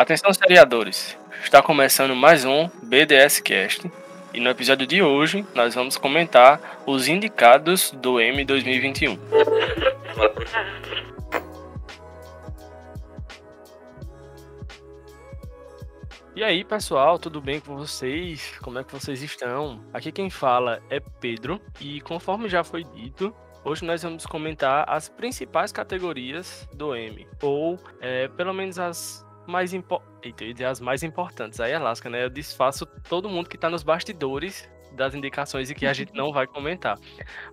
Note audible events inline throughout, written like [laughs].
Atenção, seriadores. Está começando mais um BDS Cast. E no episódio de hoje, nós vamos comentar os indicados do M 2021. E aí, pessoal, tudo bem com vocês? Como é que vocês estão? Aqui quem fala é Pedro e conforme já foi dito, Hoje nós vamos comentar as principais categorias do M, ou é, pelo menos as mais importantes. as mais importantes. Aí é lasca, né? Eu desfaço todo mundo que tá nos bastidores das indicações e que a gente [laughs] não vai comentar.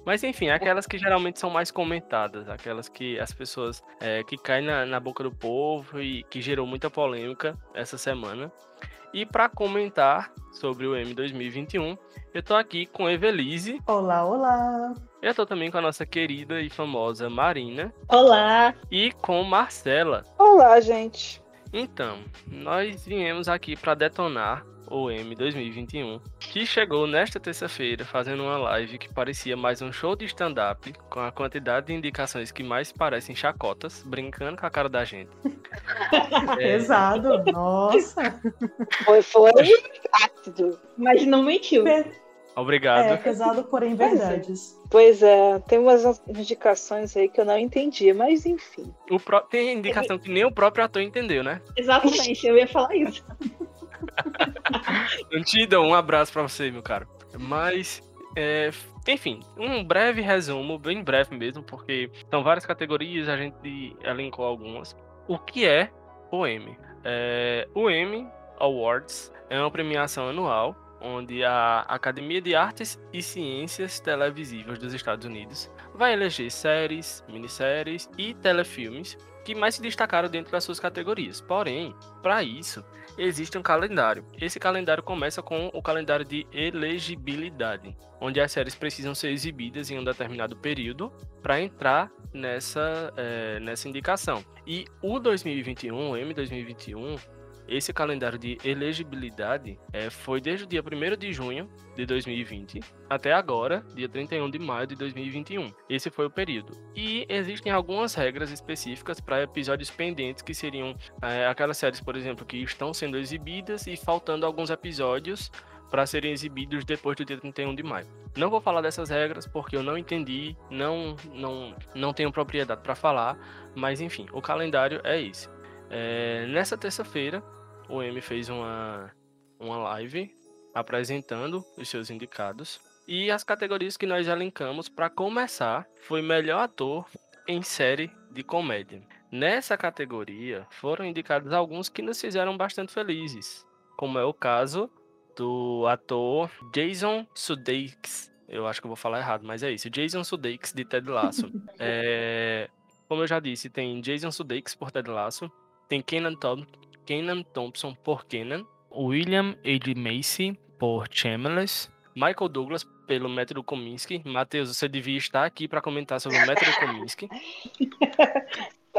Mas enfim, aquelas que geralmente são mais comentadas, aquelas que as pessoas é, que caem na, na boca do povo e que gerou muita polêmica essa semana. E para comentar sobre o M 2021, eu tô aqui com Evelise. Olá, olá. Eu tô também com a nossa querida e famosa Marina. Olá. E com Marcela. Olá, gente. Então, nós viemos aqui para detonar o M 2021, que chegou nesta terça-feira fazendo uma live que parecia mais um show de stand-up, com a quantidade de indicações que mais parecem chacotas, brincando com a cara da gente. é... [laughs] Pesado, nossa! Foi, foi ácido, mas não mentiu. Obrigado. É pesado, porém verdades. Pois é, tem umas indicações aí que eu não entendi, mas enfim. O pro... Tem indicação que nem o próprio ator entendeu, né? Exatamente, eu ia falar isso. [laughs] Antida, um abraço para você, meu caro. Mas, é, enfim, um breve resumo, bem breve mesmo, porque são várias categorias, a gente elencou algumas. O que é o M? É, o M Awards é uma premiação anual onde a Academia de Artes e Ciências Televisivas dos Estados Unidos vai eleger séries, minisséries e telefilmes que mais se destacaram dentro das suas categorias. Porém, para isso, existe um calendário. Esse calendário começa com o calendário de elegibilidade, onde as séries precisam ser exibidas em um determinado período para entrar nessa, é, nessa indicação. E o 2021, o M 2021, esse calendário de elegibilidade é, foi desde o dia 1 de junho de 2020 até agora, dia 31 de maio de 2021. Esse foi o período. E existem algumas regras específicas para episódios pendentes, que seriam é, aquelas séries, por exemplo, que estão sendo exibidas e faltando alguns episódios para serem exibidos depois do dia 31 de maio. Não vou falar dessas regras porque eu não entendi, não não não tenho propriedade para falar, mas enfim, o calendário é esse. É, nessa terça-feira, o M fez uma, uma live apresentando os seus indicados. E as categorias que nós elencamos para começar foi melhor ator em série de comédia. Nessa categoria foram indicados alguns que nos fizeram bastante felizes, como é o caso do ator Jason Sudeikis. Eu acho que eu vou falar errado, mas é isso. Jason Sudeikis de Ted Lasso. [laughs] é, como eu já disse, tem Jason Sudeikis por Ted Lasso, tem Kenan, Tom, Kenan Thompson por Kenan, William H. Macy por Shameless, Michael Douglas pelo Método Kominsky. Matheus, você devia estar aqui para comentar sobre o Método Kominsky. [laughs]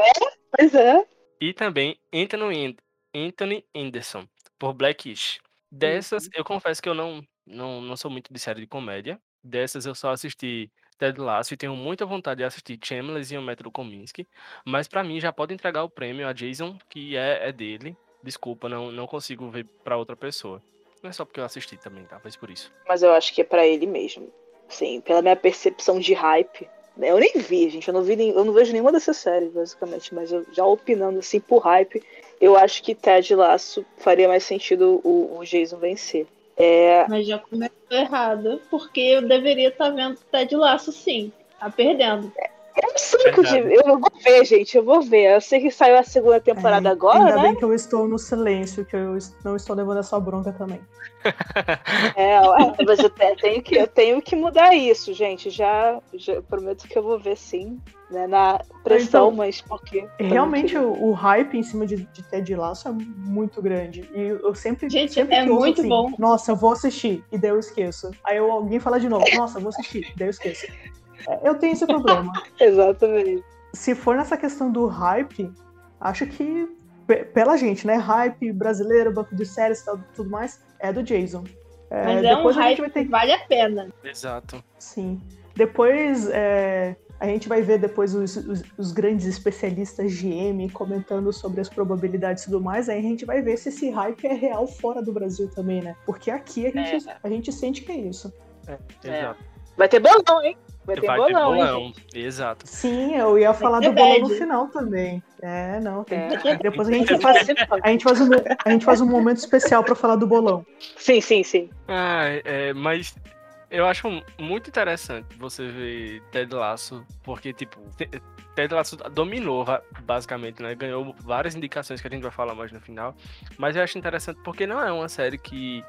É, pois é. E também Anthony, Anthony Anderson por Blackish. Dessas, uhum. eu confesso que eu não, não, não sou muito de série de comédia. Dessas, eu só assisti Ted Lasso e tenho muita vontade de assistir Shameless e o Método Kominsky, mas para mim já pode entregar o prêmio a Jason, que é, é dele. Desculpa, não, não consigo ver para outra pessoa. Não é só porque eu assisti também, talvez por isso. Mas eu acho que é para ele mesmo. Sim, pela minha percepção de hype. Eu nem vi, gente. Eu não vi nem, eu não vejo nenhuma dessas séries, basicamente. Mas eu, já opinando assim por hype, eu acho que Ted Lasso faria mais sentido o, o Jason vencer. É... Mas já começou errado, porque eu deveria estar tá vendo Ted Laço sim. Tá perdendo. Eu sei que eu, eu vou ver, gente, eu vou ver. Eu sei que saiu a segunda temporada é, agora, ainda né? Ainda bem que eu estou no silêncio, que eu não estou levando essa bronca também. É, mas eu tenho que, eu tenho que mudar isso, gente. Já, já prometo que eu vou ver sim né, na pressão, então, mas porque. Realmente o, o, hype em cima de, de Ted Lasso é muito grande. E eu sempre. Gente, sempre é muito assim, bom. Nossa, eu vou assistir. E daí eu esqueço. Aí eu, alguém fala de novo, nossa, eu vou assistir. E daí eu esqueço. É, eu tenho esse problema. [laughs] Exatamente. Se for nessa questão do hype, acho que pela gente, né? Hype brasileiro, banco de séries e tudo mais, é do Jason. É, Mas é um hype ter... que vale a pena. Exato. Sim. Depois, é, a gente vai ver depois os, os, os grandes especialistas de M comentando sobre as probabilidades e tudo mais, aí a gente vai ver se esse hype é real fora do Brasil também, né? Porque aqui a gente, É. a gente sente que é isso. Exato. Vai ter bolão, hein? Vai ter Vai bolão, ter bolão. Exato. Sim, eu ia falar ter do bolão no final também. É, não, tem É. que... Depois a gente faz, a gente faz, um, a gente faz um momento especial pra falar do bolão. Sim, sim, sim. Ah, é, mas eu acho muito interessante você ver Ted Lasso, porque, tipo, Te- Ted Lasso dominou, basicamente, né? Ganhou várias indicações que a gente vai falar mais no final. Mas eu acho interessante porque não é uma série que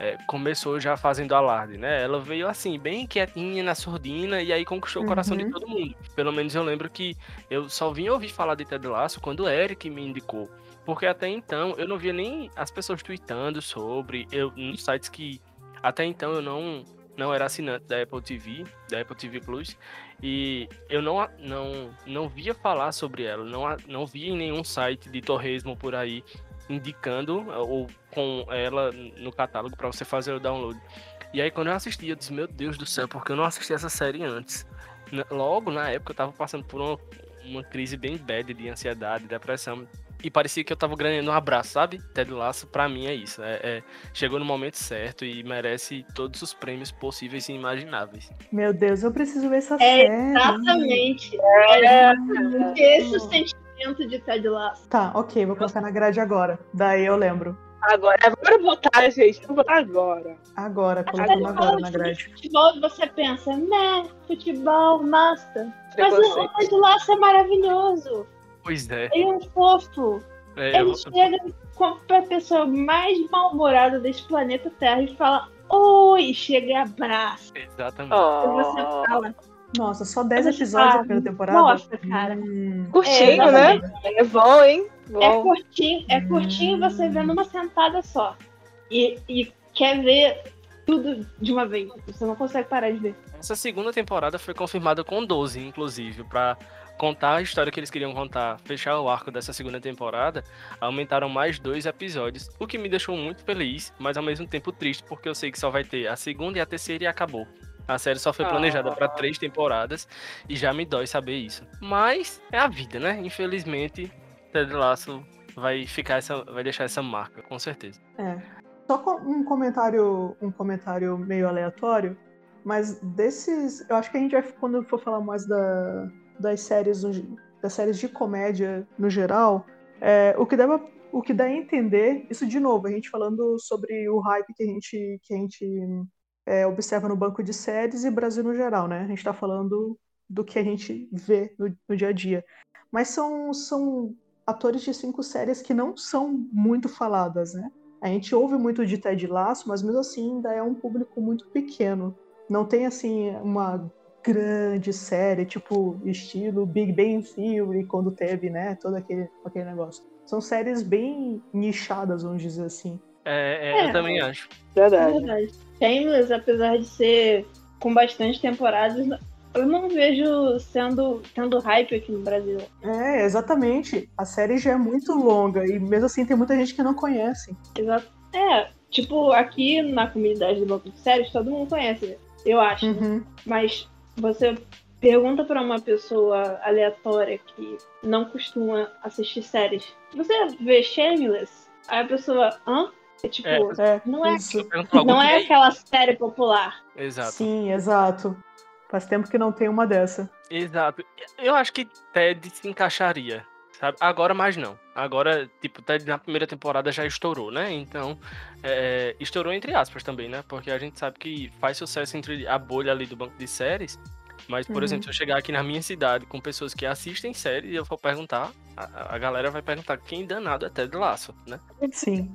é, começou já fazendo alarde, né? Ela veio assim, bem quietinha na surdina e aí conquistou o coração de Uhum. todo mundo. Pelo menos eu lembro que eu só vim ouvir falar de Ted Lasso quando o Eric me indicou. Porque até então eu não via nem as pessoas tweetando sobre, eu, nos sites que até então eu não, não era assinante da Apple TV, da Apple TV Plus, e eu não, não, não via falar sobre ela, não, não via em nenhum site de torresmo por aí indicando ou com ela no catálogo para você fazer o download. E aí quando eu assisti, eu disse, meu Deus do céu, porque eu não assisti essa série antes. Logo na época eu tava passando por uma, uma crise bem bad de ansiedade, depressão. E parecia que eu tava ganhando um abraço, sabe? Ted Lasso, pra mim é isso. É, é- chegou no momento certo e merece todos os prêmios possíveis e imagináveis. Meu Deus, eu preciso ver essa É, série. Exatamente. É, Esse é o sentimento de Ted Lasso. Tá, ok, vou colocar na grade agora. Daí eu lembro. agora, agora eu vou botar, gente. Eu vou botar agora. Agora, colocando agora na de grade. futebol você pensa, né, futebol, massa. Mas o. Ted Lasso é maravilhoso. Pois é. Ele é um fofo. é, eu- Ele chega com a pessoa mais mal-humorada desse planeta Terra e fala, oi, chega e abraça. exatamente. E você Oh, fala, Nossa, só 10 Mas, episódios na primeira temporada? nossa, cara. Hum, curtinho, É, né? É bom, hein? É Bom. curtinho, é curtinho Hum. você vê numa sentada só. E, e quer ver tudo de uma vez. Você não consegue parar de ver. Essa segunda temporada foi confirmada com 12, inclusive, pra contar a história que eles queriam contar, fechar o arco dessa segunda temporada, aumentaram mais dois episódios, o que me deixou muito feliz, mas ao mesmo tempo triste, porque eu sei que só vai ter a segunda e a terceira e acabou. A série só foi planejada Ah. três temporadas e já me dói saber isso. Mas é a vida, né? Infelizmente, Ted Lasso vai ficar essa, vai deixar essa marca, com certeza. É. Só um comentário, um comentário meio aleatório, mas desses, eu acho que a gente vai quando for falar mais da, das séries, das séries de comédia no geral, é, o que dá pra- o que dá a entender, isso de novo, a gente falando sobre o hype que a gente que a gente é, observa no banco de séries e Brasil no geral, né? A gente tá falando do que a gente vê no, no dia a dia. Mas são, são atores de cinco séries que não são muito faladas, né? A gente ouve muito de Ted Lasso, mas mesmo assim ainda é um público muito pequeno. Não tem assim uma grande série, tipo estilo Big Bang Theory, quando teve, né, todo aquele, aquele negócio. São séries bem nichadas, vamos dizer assim. É, é, É. eu também acho. É Verdade. verdade. Shameless, apesar de ser com bastante temporadas, eu não vejo sendo tendo hype aqui no Brasil. É, exatamente. A série já é muito longa e mesmo assim tem muita gente que não conhece. Exato. É, tipo, aqui na comunidade do Banco de Séries, todo mundo conhece, eu acho. né? Uhum. Mas você pergunta pra uma pessoa aleatória que não costuma assistir séries, você vê Shameless? Aí a pessoa, hã? É tipo, É. É, Não é- não é isso. aquela série popular. Exato. Sim, exato. Faz tempo que não tem uma dessa. Exato. Eu acho que Ted se encaixaria, sabe? Agora mais não. Agora, tipo, Ted na primeira temporada já estourou, né? Então, é, estourou entre aspas também, né? Porque a gente sabe que faz sucesso entre a bolha ali do banco de séries. Mas, por Uhum. exemplo, se eu chegar aqui na minha cidade com pessoas que assistem séries, eu vou perguntar, a, a galera vai perguntar quem danado é Ted Laço, né? Sim.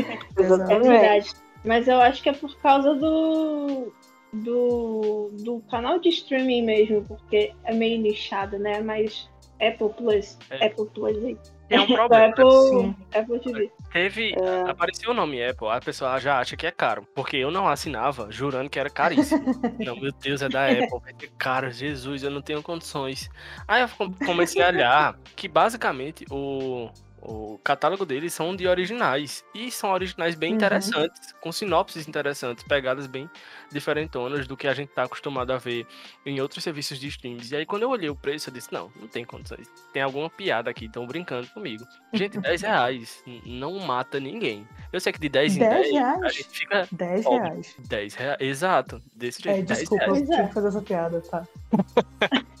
[laughs] É Exatamente. verdade. Mas eu acho que é por causa do. Do, do canal de streaming mesmo, porque é meio nichado, né? Mas Apple Plus, É. Apple Plus aí. É um [laughs] problema. Apple, Sim. Apple TV. Teve. É. Apareceu o nome Apple, a pessoa já acha que é caro. Porque eu não assinava, jurando que era caríssimo. [laughs] não, meu Deus, é da Apple, vai ter caro, Jesus, eu não tenho condições. Aí eu com- comecei a olhar que basicamente o, o catálogo deles são de originais. E são originais bem Uhum. interessantes, com sinopses interessantes, pegadas bem diferentonas do que a gente tá acostumado a ver em outros serviços de streams. E aí, quando eu olhei o preço, eu disse: não, não tem condições. Tem alguma piada aqui, estão brincando comigo. Gente, 10 [laughs] reais não mata ninguém. Eu sei que de 10 em 10 10, a reais? gente fica 10 Óbvio. reais. 10 reais. Exato, desse jeito. É, 10 desculpa, reais. eu tinha que fazer essa piada, tá? [laughs]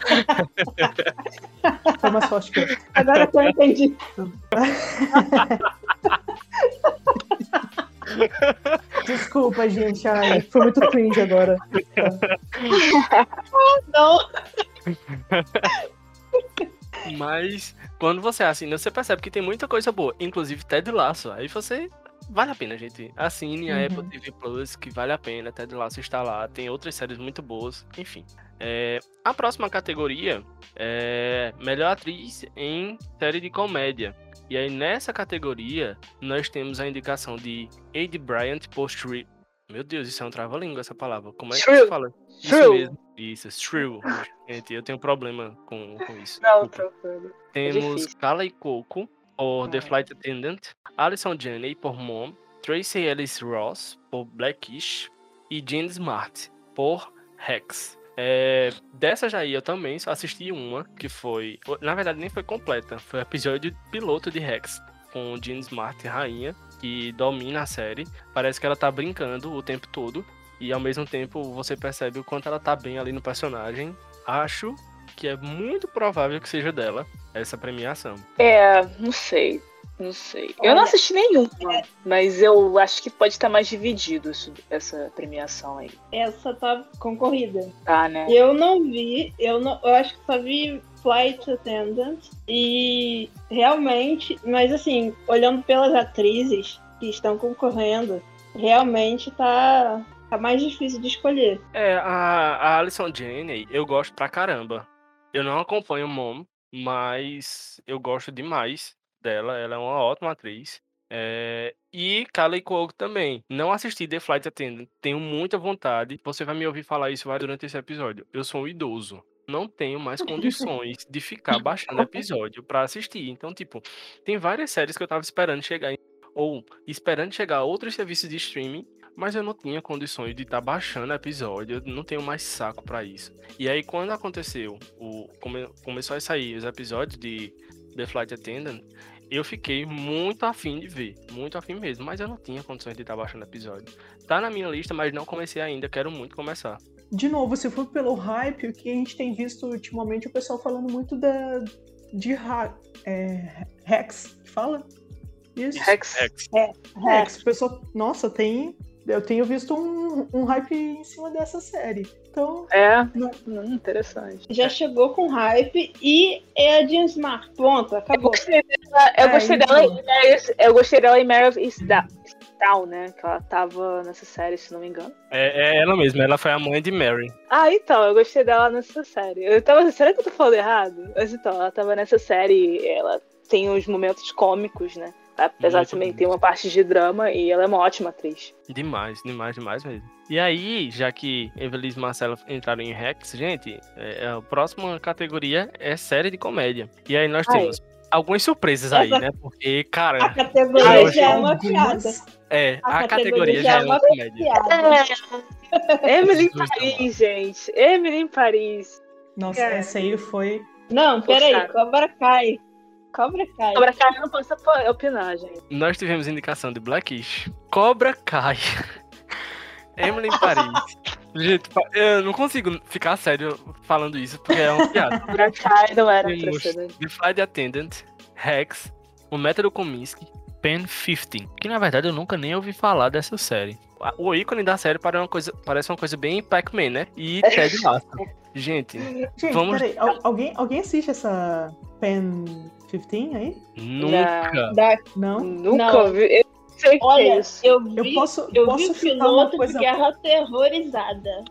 Foi mais forte que eu. Agora que eu entendi. Desculpa, gente. Ai, foi muito cringe agora. Não. Mas quando você assina, você percebe que tem muita coisa boa, inclusive Ted Lasso. Aí você vale a pena, gente. Assine a Uhum. Apple TV Plus, que vale a pena. Ted Lasso está lá, tem outras séries muito boas, enfim. É, a próxima categoria é melhor atriz em série de comédia. E aí nessa categoria nós temos a indicação de Ade Bryant por Shrew. Meu Deus, isso é um trava-língua essa palavra. Como é que Shrew. se fala? Isso mesmo. Isso. Gente, eu tenho problema com, com isso. Não, tranquilo. Temos difícil. Kala e Coco por The. Flight Attendant, Alison Janney por Mom, Tracy Ellis Ross por Blackish e Jane Smart por Rex. É, dessa já eu também só assisti uma, que foi. Na verdade, nem foi completa. Foi o episódio piloto de Rex, com Jean Smart, rainha, que domina a série. Parece que ela tá brincando o tempo todo. E ao mesmo tempo você percebe o quanto ela tá bem ali no personagem. Acho que é muito provável que seja dela essa premiação. É, não sei. Não sei. Eu não Olha, assisti nenhuma, mas eu acho que pode estar mais dividido isso- essa premiação aí. Essa tá concorrida. Tá, né? Eu não vi, eu, não, eu acho que só vi Flight Attendant e realmente, mas assim, olhando pelas atrizes que estão concorrendo, realmente tá, tá mais difícil de escolher. É, a, a Alison Janney, eu gosto pra caramba. Eu não acompanho Mom, mas eu gosto demais dela. Ela é uma ótima atriz. É, e Kala Cuoco também. Não assisti The Flight Attendant. Tenho muita vontade. Você vai me ouvir falar isso durante esse episódio. Eu sou um idoso. Não tenho mais condições de ficar baixando episódio pra assistir. Então, tipo, tem várias séries que eu tava esperando chegar em- ou esperando chegar a outros serviços de streaming mas eu não tinha condições de estar baixando episódio, eu não tenho mais saco pra isso. E aí quando aconteceu, o come- começou a sair os episódios de The Flight Attendant, eu fiquei muito afim de ver, muito afim mesmo, mas eu não tinha condições de estar baixando episódio. Tá na minha lista, mas não comecei ainda, quero muito começar. De novo, se for pelo hype, o que a gente tem visto ultimamente, o pessoal falando muito da. de ha, é, Rex. Fala? Isso. Rex. Rex. Rex. O pessoal. Nossa, tem. Eu tenho visto um, um hype em cima dessa série. Então. É, Não. hum, interessante. Já chegou com hype e é a Jean Smart. Pronto, acabou. Eu É, gostei então. dela em Mary- eu gostei dela em Mary of né? Que ela tava nessa série, se não me engano. É, é ela mesma, ela foi a mãe de Mary. Ah, então, eu gostei dela nessa série. Eu tava, será que eu tô falando errado? Mas então, ela tava nessa série, ela tem uns momentos cômicos, né? Apesar Muito de também bom. ter uma parte de drama e ela é uma ótima atriz. Demais, demais, demais mesmo. E aí, já que Evelise e Marcela entraram em Rex, gente, é, a próxima categoria é série de comédia. E aí nós Ai. temos algumas surpresas aí, Essa- né? Porque, A cara, categoria Ah, eu já é uma piada. é, A a, categoria já é uma comédia. piada. Emily em Paris, gente. Emily em Paris. Nossa, Cara. essa aí foi. Não, peraí, Poxa. Cobra Kai. Cobra Kai. Cobra Kai não posso op- opinar, gente. Nós tivemos indicação de Blackish, Cobra Kai, [laughs] Emily em Paris. [laughs] Gente, eu não consigo ficar sério falando isso, porque é uma [laughs] piada. Cobra Kai não era pra Temos ser, né? The Flight Attendant, Rex, o Método Kominsky, Pen 15, que na verdade eu nunca nem ouvi falar dessa série. O ícone da série parece uma coisa, parece uma coisa bem Pac-Man, né? E Ted Lasso. Gente, Gente, Vamos- peraí. al- alguém, alguém assiste essa Pen 15 aí? nunca. Da- Não? Nunca Não. vi. Eu sei o que é Olha, isso. eu vi, Eu posso, eu posso vi o uma piloto coisa. de Guerra Aterrorizada.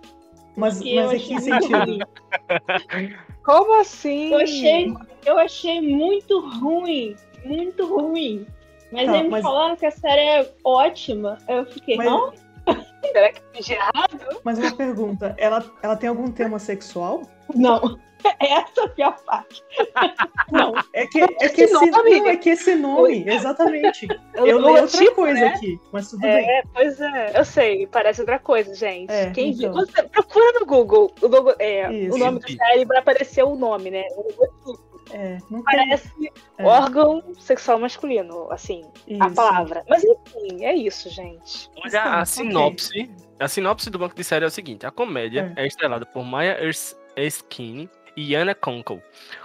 Mas, mas em achei que muito sentido? [laughs] ruim. Como assim? Eu achei, eu achei muito ruim. Muito ruim. Mas Tá, aí me mas- falaram que a série é ótima. Aí eu fiquei, Mas- não? [laughs] Será que eu fiz errado? Mas uma pergunta, ela, ela tem algum tema sexual? Não. [laughs] Essa é a pior parte. [laughs] Não, é que, é que, Esse esse, nome- não, é que esse nome, exatamente. Eu, Eu leio outra tipo, coisa né? aqui, mas tudo bem. É, pois é. Eu sei, parece outra coisa, gente. É, Quem então. viu? Você procura no Google. O, Google é, o nome da série vai aparecer o nome, né? É, não tem. Parece É, órgão sexual masculino, assim, a isso. palavra. Mas enfim, é isso, gente. Olha, a sinopse. A sinopse do banco de série é o seguinte: a comédia é, estrelada por Maya Ers- Erskine e Anna Conkle,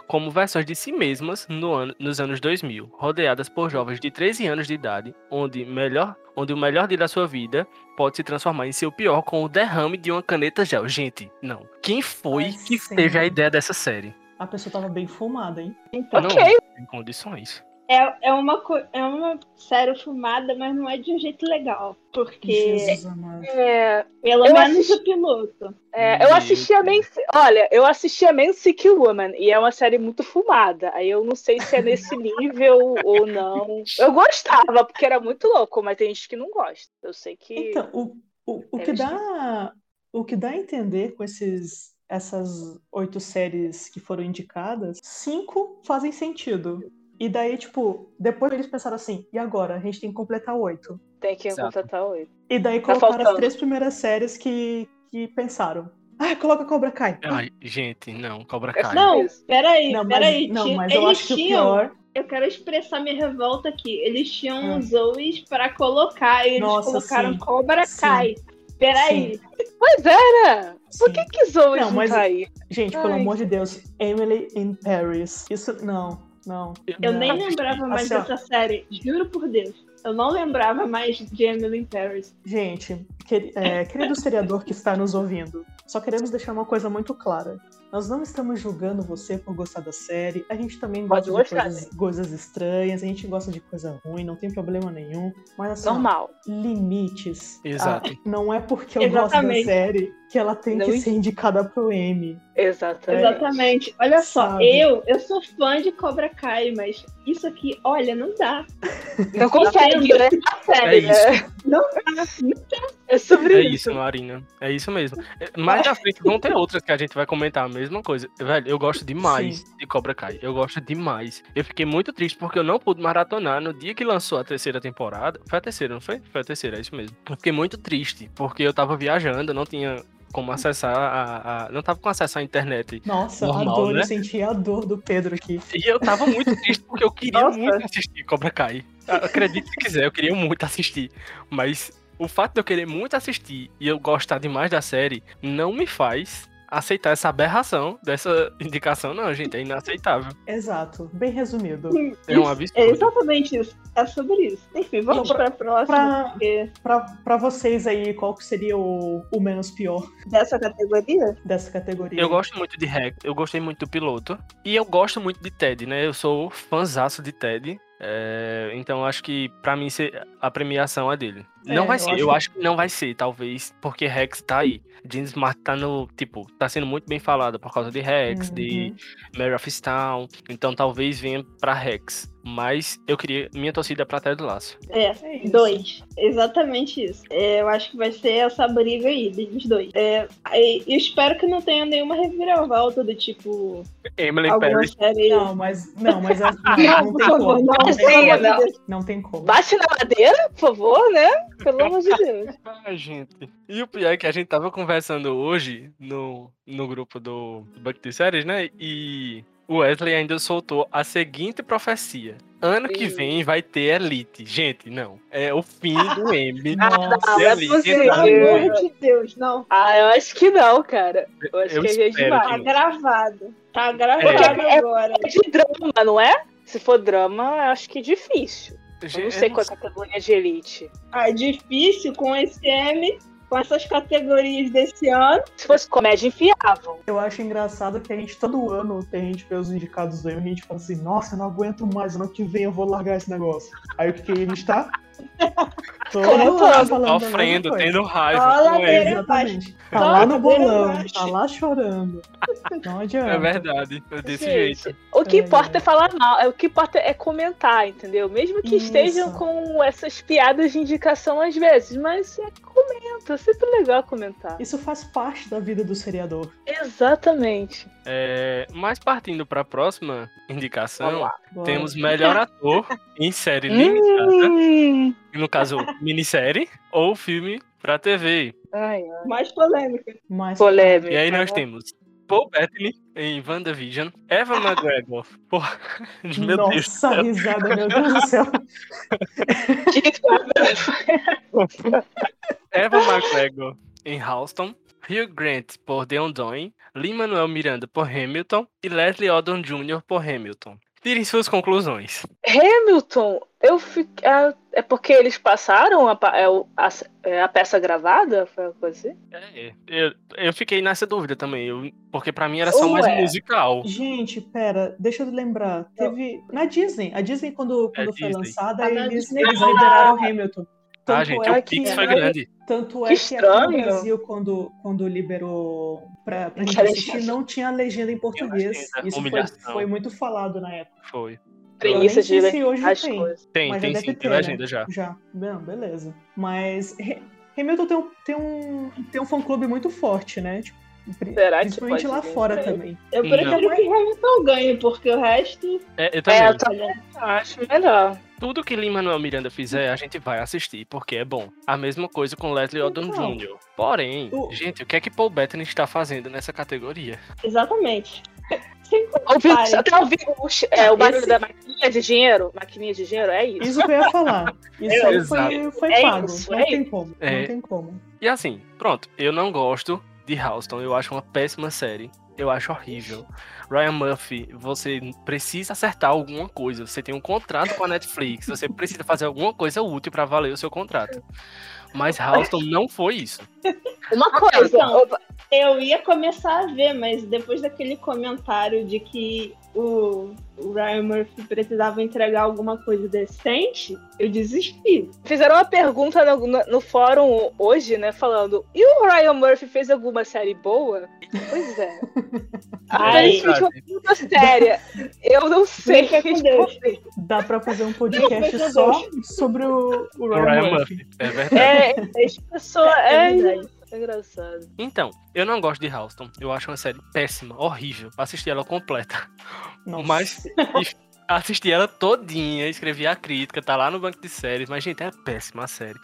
como versões de si mesmas no ano- nos anos 2000, rodeadas por jovens de 13 anos de idade, onde, melhor, onde o melhor dia da sua vida pode se transformar em seu pior com o derrame de uma caneta gel. Gente, não. Quem foi Ai, que sim. teve a ideia dessa série? A pessoa tava bem fumada, hein? Então, Não, Ok. tem condições. é, é, uma, é uma série filmada, mas não é de um jeito legal. Porque, Jesus amado. É, pelo Eu menos assisti- o piloto. é, eu assisti a Man, Olha, eu assisti a Man Sick Woman e é uma série muito fumada. Aí eu não sei se é nesse [laughs] nível ou não. Eu gostava, porque era muito louco, mas tem gente que não gosta. Eu sei que. Então, o, o, o, É que dá, o que dá a entender com esses, essas oito séries que foram indicadas, cinco fazem sentido. E daí, tipo, depois eles pensaram assim, e agora? A gente tem que completar oito. Tem que Exato. completar oito. E daí Tá colocaram as faltando. três primeiras séries que, que pensaram. Ah, coloca Cobra Kai. Ah, Ai, gente, não, Cobra Kai. Não, peraí, não, mas, peraí. não, mas eu eles acho que o tinham. pior. Eu quero expressar minha revolta aqui. Eles tinham Hum. os Zoes pra colocar e eles Nossa, colocaram sim. Cobra Sim. Kai. Peraí. Pois era! Por que que Zoe Não, não, mas- tá aí? Gente, pelo Ai. amor de Deus, Emily in Paris. Isso, não, não. Eu não. nem lembrava mais Assim, ó. dessa série. Juro por Deus. Eu não lembrava mais de Emily in Paris. Gente, queri- é, querido seriador que está nos ouvindo, só queremos deixar uma coisa muito clara. Nós não estamos julgando você por gostar da série. A gente também Pode gosta de gostar, coisas, coisas estranhas, a gente gosta de coisa ruim, não tem problema nenhum. Mas assim, Normal. limites. Exato. Ah, não é porque eu Exatamente. gosto da série que ela tem Não que ser indicada pro M. Exatamente. Exatamente. Olha só, Sabe? eu, eu sou fã de Cobra Kai, mas isso aqui, olha, não dá. [laughs] Não consegue, né? A série, É isso. né? Não É sobre É isso. isso, Marina. É isso mesmo. É, Mais à frente vão ter outras que a gente vai comentar a mesma coisa. Velho, eu gosto demais de Cobra Kai. Eu gosto demais. Eu fiquei muito triste porque eu não pude maratonar no dia que lançou a terceira temporada. Foi a terceira, não foi? Foi a terceira, é isso mesmo. Eu fiquei muito triste porque eu tava viajando, não tinha como acessar a. a- não tava com acesso à internet. Nossa, Normal, a dor, né? eu senti a dor do Pedro aqui. E eu tava muito triste porque eu queria Nossa. muito assistir Cobra Kai. Acredite se quiser, eu queria muito assistir. Mas o fato de eu querer muito assistir e eu gostar demais da série não me faz aceitar essa aberração dessa indicação, não, gente. É inaceitável. Exato, bem resumido. É um absurdo. É exatamente isso. É sobre isso. Enfim, vamos Então, pra próxima. Pra, porque pra, pra vocês aí, qual que seria o, o menos pior Dessa categoria? dessa categoria? Eu gosto muito de Hack, eu gostei muito do piloto. E eu gosto muito de Ted, né? Eu sou fãzaço de Ted. é, então acho que pra mim ser- a premiação é dele. É, não vai eu ser, acho eu que- acho que não vai ser, talvez, porque Rex tá aí. James Smart tá no, tipo, tá sendo muito bem falado por causa de Rex, de Uhum. Mary of Town. Então talvez venha pra Rex. Mas eu queria. Minha torcida é pra Ted Lasso. É, É dois. Exatamente isso. É, eu acho que vai ser essa briga aí, dos dois. É, eu espero que não tenha nenhuma reviravolta do tipo. Emily Paris. série. Não, mas não, mas é- [laughs] não, Não, tem favor, como. não. Não de. Não tem como. Bate na madeira, por favor, né? Pelo amor de Deus. [laughs] Ai, gente. E o pior é que a gente tava conversando hoje no, no grupo do Buck de Séries, né? E o Wesley ainda soltou a seguinte profecia. Ano que Ih. vem vai ter Elite. Gente, não. É o fim do [laughs] M. Nossa. não é Elite possível. entrando Pelo amor de Deus, não. Ah, eu acho que não, cara. Eu acho Eu que é espero demais. Tá que- gravado. Tá gravado É. agora. É de drama, não é? Se for drama, eu acho que é difícil. Eu não sei eu qual é a categoria de elite. Ah, é difícil com esse M, com essas categorias desse ano. Se fosse comédia, enfiavam. Eu acho engraçado que a gente, todo ano, tem a gente vê os indicados do M e a gente fala assim, nossa, eu não aguento mais, ano que vem eu vou largar esse negócio. Aí o que, que a gente tá? Ano todo, falando Sofrendo, tendo raiva Exatamente. Tá Só lá no bolão, tá lá chorando. Não adianta. É verdade. É desse Gente, jeito. O que É, importa é. é falar mal, é, o que importa é comentar, entendeu? Mesmo que Isso. estejam com essas piadas de indicação às vezes, mas é, comenta, é sempre legal comentar. Isso faz parte da vida do seriador. Exatamente. É, mas partindo para a próxima Vamos indicação, temos melhor ator em série limitada, Hum. no caso, minissérie ou filme para TV. Ai, ai. Mais polêmica. Mais Polêmica. E aí nós temos Paul Bettany em WandaVision, Eva [laughs] McGregor, porra, meu Deus, Nossa, risada, meu Deus do céu. [laughs] [laughs] Eva McGregor em Houston, Hugh Grant por The Undoing, Lin-Manuel Miranda por Hamilton e Leslie Odom Jr. por Hamilton. Tirem suas conclusões. Hamilton, eu fiquei. ah, é porque eles passaram a, é, a, é, a peça gravada? Foi uma coisa assim? É, eu, eu fiquei nessa dúvida também, eu- porque pra mim era só mais Ué. musical. Gente, pera, deixa eu lembrar. Teve. Na Disney. A Disney, quando, quando foi Disney. lançada, Ah, eles, Disney. eles liberaram Hamilton. Ah, Tanto gente, é o que, Pix foi grande. tanto é Que que aqui no estranho. Brasil, quando, quando liberou pra, pra gente assistir, não tinha legenda em português. legenda, Isso foi, foi muito falado na época. Foi. Nem sei de se hoje as tem. coisas. Tem, Mas tem sim, deve tem ter, legenda né? já. Já. Não, beleza. Mas Hamilton tem um, tem um, tem um fã-clube muito forte, né? Tipo, Será principalmente lá fora É. também. Eu prefiro que Hamilton ganhe, porque o resto. É, eu É, também. eu também acho melhor. Tudo que Lin-Manuel Miranda fizer, a gente vai assistir, porque é bom. A mesma coisa com Leslie Odom Então. Jr. Porém, O- gente, o que é que Paul Bettany está fazendo nessa categoria? Exatamente. Sem Ouviu, até ouviu o, é, o barulho Esse- da maquininha de dinheiro? Maquininha de dinheiro, é isso. Isso que eu ia falar. [laughs] Isso É, foi, foi É pago. isso, não é tem como. É. Não tem como. E assim, pronto, eu não gosto de Houston, eu acho uma péssima série. Eu acho horrível. Ryan Murphy, você precisa acertar alguma coisa. Você tem um contrato com a Netflix, você precisa fazer alguma coisa útil pra valer o seu contrato. Mas Houston não foi isso. Uma coisa, Então, Eu ia começar a ver, mas depois daquele comentário de que o, o Ryan Murphy precisava entregar alguma coisa decente, eu desisti. fizeram uma pergunta no, no- no fórum hoje, né? Falando, e o Ryan Murphy fez alguma série boa? Pois é. [laughs] Aparentemente uma pergunta séria. Eu não sei com Deus. responder. Dá pra fazer um podcast só sobre o, o O Ryan, Ryan Murphy. Murphy, é verdade. É, as pessoas. É É, verdade. é engraçado. Então, eu não gosto de Houston. Eu acho uma série péssima, horrível. Assisti ela completa. Nossa. Mas assisti ela todinha, escrevi a crítica, tá lá no banco de séries. Mas, gente, é péssima a série.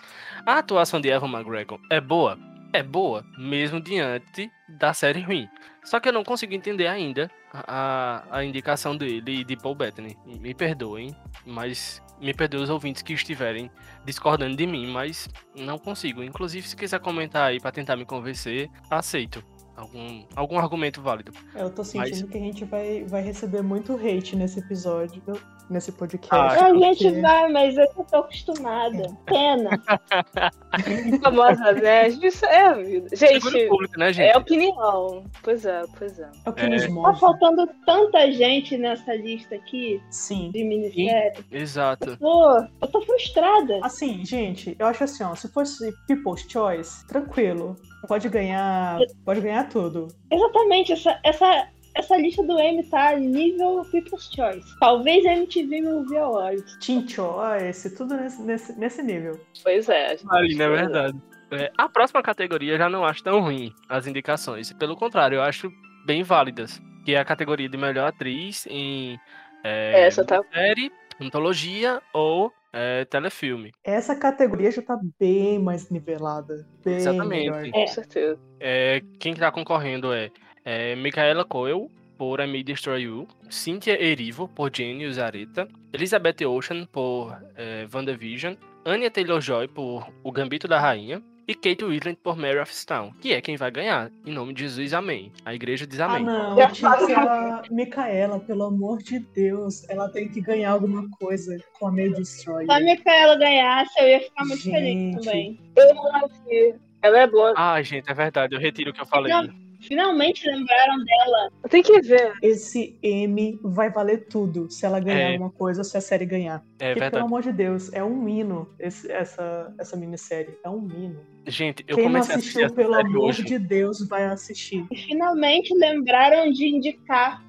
A atuação de Evan McGregor é boa? É boa, mesmo diante da série ruim. Só que eu não consigo entender ainda a, a indicação dele e de Paul Bettany. Me perdoem, mas me perdoem os ouvintes que estiverem discordando de mim, mas não consigo. Inclusive, se quiser comentar aí pra tentar me convencer, aceito. Algum, algum argumento válido. Eu tô sentindo Mas- que a gente vai, vai receber muito hate nesse episódio, nesse podcast. Ah, a gente porque- vai, mas eu já tô acostumada. Pena. [laughs] Famosa, né? Isso é a vida. Gente, o público, né, gente? é opinião. Pois é, pois é. É o que É. Tá faltando tanta gente nessa lista aqui Sim. de minissérie. Exato. Pô, eu tô frustrada. Assim, gente, eu acho assim, ó, se fosse People's Choice, tranquilo. Pode ganhar, pode ganhar tudo. Exatamente, essa, essa, essa lista do M tá nível People's Choice. Talvez a MTV Movie Awards. Teen Choice, tudo nesse, nesse, nesse nível. Pois é. Ali, não é verdade. É, a próxima categoria eu já não acho tão ruim, as indicações. Pelo contrário, eu acho bem válidas. Que é a categoria de melhor atriz em é, Essa tá. série, antologia ou é, telefilme. Essa categoria já tá bem mais nivelada. Bem Exatamente. melhor. Com certeza. É, quem tá concorrendo é, é Micaela Coel, por I May Destroy You, Cynthia Erivo, por Genius Areta, Elizabeth Ocean, por é, WandaVision, Anya Taylor-Joy, por O Gambito da Rainha, e Kate Winslet por Mary of Stone, que é quem vai ganhar. Em nome de Jesus, amém. A igreja diz Ah, amém. não, Já tinha que ser a Micaela, pelo amor de Deus. Ela tem que ganhar alguma coisa com a May Destroy. Se a Micaela ganhasse, eu ia ficar muito feliz Gente. também. Eu não acho que ela é boa. Ah, gente, é verdade, eu retiro o que eu falei. Não. Finalmente lembraram dela. Tem que ver. Esse M vai valer tudo se ela ganhar É. alguma coisa ou se a série ganhar. É Porque, pelo verdade. amor de Deus, é um hino esse- essa, essa minissérie. É um hino. Gente, eu Quem não comecei a assistir assistiu, pelo amor hoje. de Deus, vai assistir. E finalmente lembraram de indicar.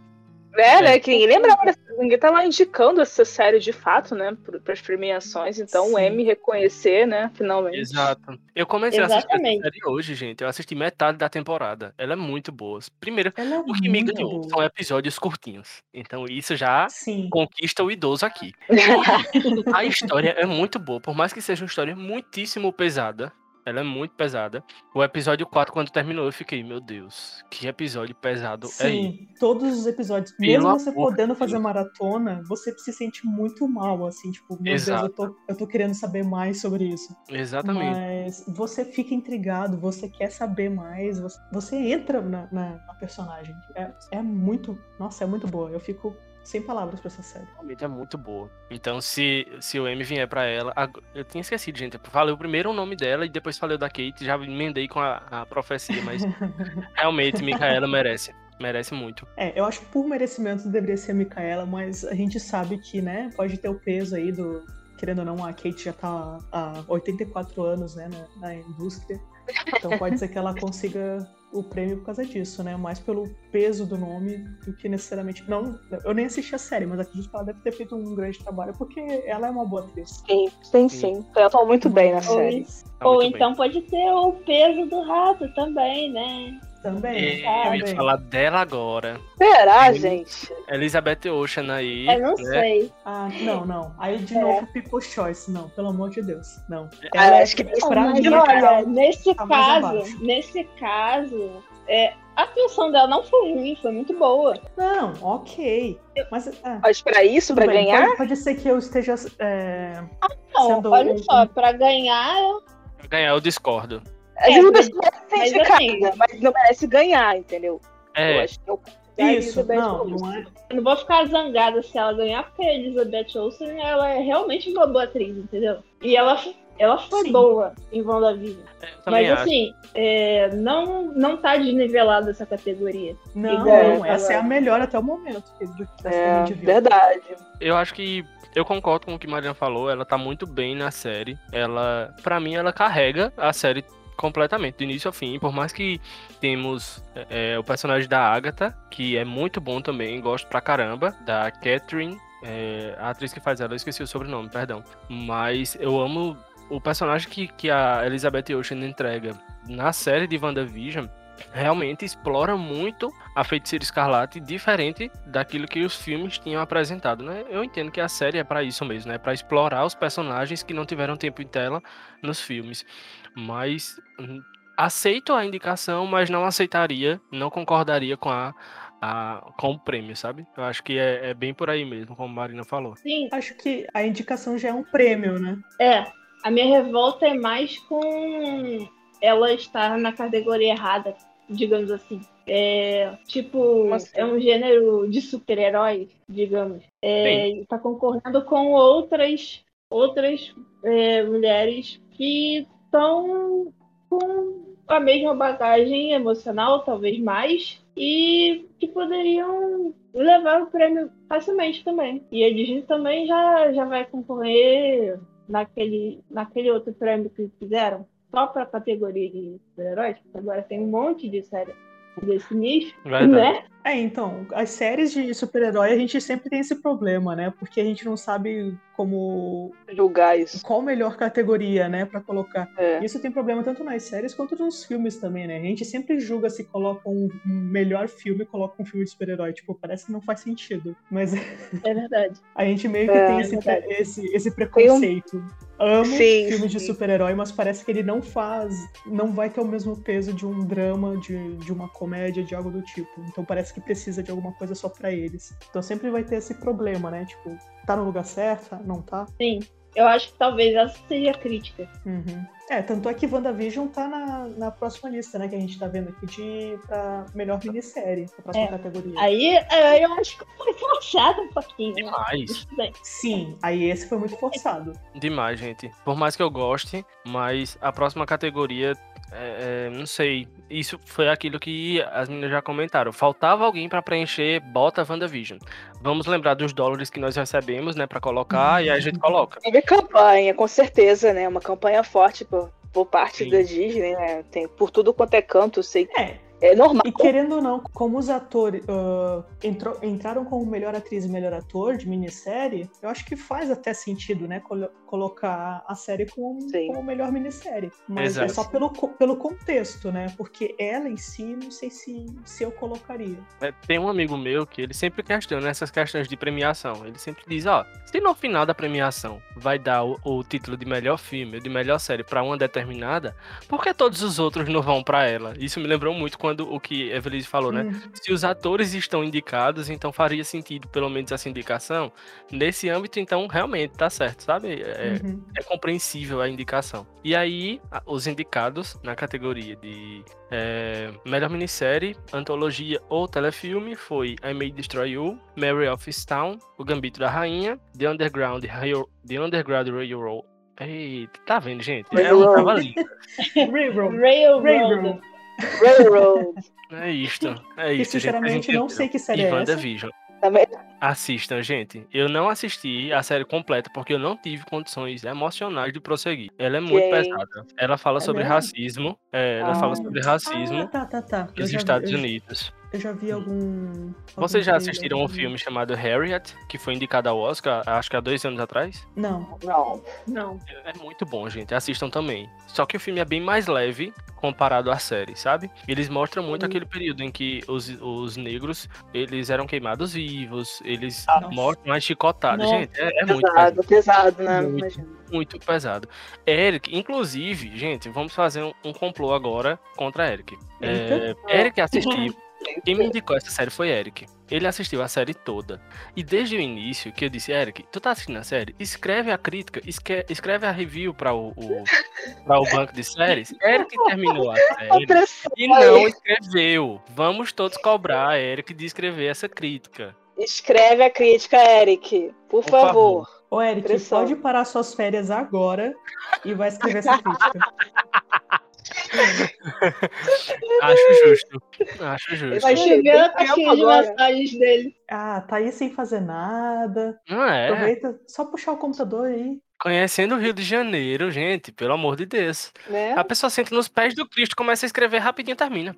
É, né? Que ninguém lembrava, dessa- ninguém tava indicando essa série de fato, né? Para as premiações. Então o. M reconhecer, né? Finalmente. Exato. Eu comecei a assistir Exatamente. essa série hoje, gente. Eu assisti metade da temporada. Ela é muito boa. Primeiro, Ela é o que me ganhou são episódios curtinhos. Então isso já Sim. conquista o idoso aqui. [laughs] A história é muito boa, por mais que seja uma história muitíssimo pesada. Ela é muito pesada. O episódio 4, quando terminou, eu fiquei, meu Deus, que episódio pesado é esse? Sim, todos os episódios. Pelo Mesmo você podendo Deus. fazer maratona, você se sente muito mal, assim, tipo, meu Exato. Deus, eu tô, eu tô querendo saber mais sobre isso. Exatamente. Mas você fica intrigado, você quer saber mais, você, você entra na, na- na personagem. É, é muito. Nossa, é muito boa. Eu fico sem palavras pra essa série. Realmente é muito boa. Então, se, se o M vier pra ela. Eu tinha esquecido, gente. Eu falei o primeiro o nome dela e depois falei o da Kate. Já emendei com a, a profecia, mas [laughs] realmente, Micaela merece. Merece muito. É, eu acho que por merecimento deveria ser a Micaela, mas a gente sabe que, né, pode ter o peso aí do. Querendo ou não, a Kate já tá há 84 anos, né, na, na indústria. Então pode ser que ela consiga o prêmio por causa disso, né? Mais pelo peso do nome do que necessariamente. Não, eu nem assisti a série, mas acredito que ela deve ter feito um grande trabalho, porque ela é uma boa atriz. Sim, sim, sim. Ela falou muito bem na série. Tá Ou muito bem. então pode ter o peso do rato também, né? Também. É, eu ia falar dela agora. Será, gente? Elizabeth Ocean aí. Eu não né? sei. Ah, não, não. Aí de É. novo People's Choice, não, pelo amor de Deus. Não. Ah, acho que pra mim, olha, ela nesse tá caso, nesse caso, é, a atuação dela não foi ruim, foi muito boa. Não, ok. Mas é, Mas pra isso, bem, ganhar, Pode, pode ser que eu esteja. é, Não, Sendo olha um- só, pra ganhar, eu- Pra ganhar, eu discordo. A É, gente mas- merece ser mas indicada, mas não merece ganhar, entendeu? Eu É, acho que é o da Isso, não, não é. eu não vou ficar zangada se ela ganhar, porque a Elizabeth Olsen, ela é realmente uma boa atriz, entendeu? E ela, ela foi Sim. boa em WandaVision. eu também Mas acho. assim, é, não, não tá desnivelada essa categoria. Não, Igual não, essa é a melhor até o momento que, do, que a É, viu. verdade. Eu acho que eu concordo com o que a Mariana falou. Ela tá muito bem na série. Ela, para mim, ela carrega a série completamente, do início ao fim. Por mais que temos é, o personagem da Agatha, que é muito bom também, gosto pra caramba, da Catherine. é, a atriz que faz ela, eu esqueci o sobrenome, perdão. Mas eu amo o personagem que, que a Elizabeth Ocean entrega na série de WandaVision. Realmente explora muito a Feiticeira Escarlate, diferente daquilo que os filmes tinham apresentado, né? Eu entendo que a série é pra isso mesmo, né? Para explorar os personagens que não tiveram tempo em tela nos filmes. Mas hum, aceito a indicação, mas não aceitaria, não concordaria com a, a- com o prêmio, sabe? Eu acho que é, é bem por aí mesmo, como a Marina falou. Sim, Acho que a indicação já é um prêmio, né? é. A minha revolta é mais com ela estar na categoria errada, digamos assim. É, tipo, Como assim? é um gênero de super-heróis, digamos. É, e tá concorrendo com outras, outras é, mulheres que estão com a mesma bagagem emocional, talvez mais, e que poderiam levar o prêmio facilmente também. E a Disney também já, já vai concorrer naquele, naquele outro prêmio que fizeram, só para a categoria de super-heróis, porque agora tem um monte de série desse nicho, né? É, então, as séries de super-herói a gente sempre tem esse problema, né? Porque a gente não sabe como. Julgar isso. qual melhor categoria, né, pra colocar. É. Isso tem problema tanto nas séries quanto nos filmes também, né? A gente sempre julga se coloca um, melhor filme e coloca um filme de super-herói. Tipo, parece que não faz sentido. Mas [laughs] É verdade. a gente meio que É, tem esse, pre- esse, esse preconceito. Amo Sim, filme de sim. super-herói, mas parece que ele não faz. Não vai ter o mesmo peso de um drama, de, de uma comédia, de algo do tipo. Então parece que precisa de alguma coisa só pra eles. Então sempre vai ter esse problema, né? Tipo, tá no lugar certo? Não tá? Sim. Eu acho que talvez essa seja a crítica. Uhum. É, tanto é que WandaVision tá na, na próxima lista, né? Que a gente tá vendo aqui de pra melhor minissérie, a próxima É. categoria. Aí, aí eu acho que foi forçado um pouquinho. né? Demais. Sim, aí esse foi muito forçado. Demais, gente. Por mais que eu goste, mas a próxima categoria é, é, não sei. Isso foi aquilo que as meninas já comentaram. Faltava alguém pra preencher, bota WandaVision. Vamos lembrar dos dólares que nós recebemos, né, Pra colocar, e aí a gente coloca. Teve campanha, com certeza, né? Uma campanha forte por, por parte Sim. da Disney, né? Tem por tudo quanto é canto, eu sei. É, É normal. e querendo ou não, como os atores ah, entrou- entraram como melhor atriz e melhor ator de minissérie, eu acho que faz até sentido, né? colo- colocar a série como, Sim. como melhor minissérie. Mas é Exato. só pelo, pelo contexto, né? Porque ela em si, não sei se, se eu colocaria. É, Tem um amigo meu que ele sempre questiona essas questões de premiação. Ele sempre diz, ó, se no final da premiação vai dar o, o título de melhor filme ou de melhor série pra uma determinada, por que todos os outros não vão pra ela? Isso me lembrou muito quando o que Evelyn falou, né? Hum, Se os atores estão indicados, então faria sentido pelo menos essa indicação. Nesse âmbito, então, realmente tá certo, sabe? É, uhum. é compreensível a indicação. E aí, os indicados na categoria de é, melhor minissérie, antologia ou telefilme foi I May Destroy You, Mary of Easttown, O Gambito da Rainha, The Underground, Rail- The Underground Railroad. Eita, tá vendo, gente? É um Railroad. trava-língua. Railroad. Railroad. Railroad. Railroad. É isto. É gente. sinceramente gente não sei que série e é essa. Também- Assistam, gente. Eu não assisti a série completa porque eu não tive condições emocionais de prosseguir. Ela é muito pesada. Ela fala É sobre mesmo? racismo. é, ela Ah. fala sobre racismo Ah, tá, tá, tá. Nos vi- Estados Unidos. Eu já vi algum. Vocês já assistiram um filme chamado Harriet, que foi indicado ao Oscar, acho que há dois anos atrás? Não. Não. Não. É muito bom, gente. Assistam também. Só que o filme é bem mais leve comparado à série, sabe? Eles mostram muito Uhum. aquele período em que os, os negros, eles eram queimados vivos, eles Nossa. mostram as chicotadas. Nossa. Gente, é, é muito pesado. Pesado, pesado, né? Muito. Imagina. muito pesado. Eric, inclusive, gente, vamos fazer um, um complô agora contra Eric. É, Eric assistiu. [laughs] Quem me indicou essa série foi Eric. Ele assistiu a série toda. E desde o início que eu disse, Eric, tu tá assistindo a série? Escreve a crítica, escreve a review para o, o, pra o banco de séries. [laughs] Eric terminou a série e não escreveu. Vamos todos cobrar a Eric de escrever essa crítica. Escreve a crítica, Eric. Por, Por favor. Ô, Eric, Pressão. pode parar suas férias agora e vai escrever essa crítica. [laughs] Acho justo. Acho Vai justo. Vai chegar a caixinha de agora. mensagens dele. Ah, tá aí sem fazer nada. Não é? Aproveita, só puxar o computador aí. Conhecendo o Rio de Janeiro, gente, pelo amor de Deus. Né? A pessoa senta nos pés do Cristo, começa a escrever rapidinho e termina.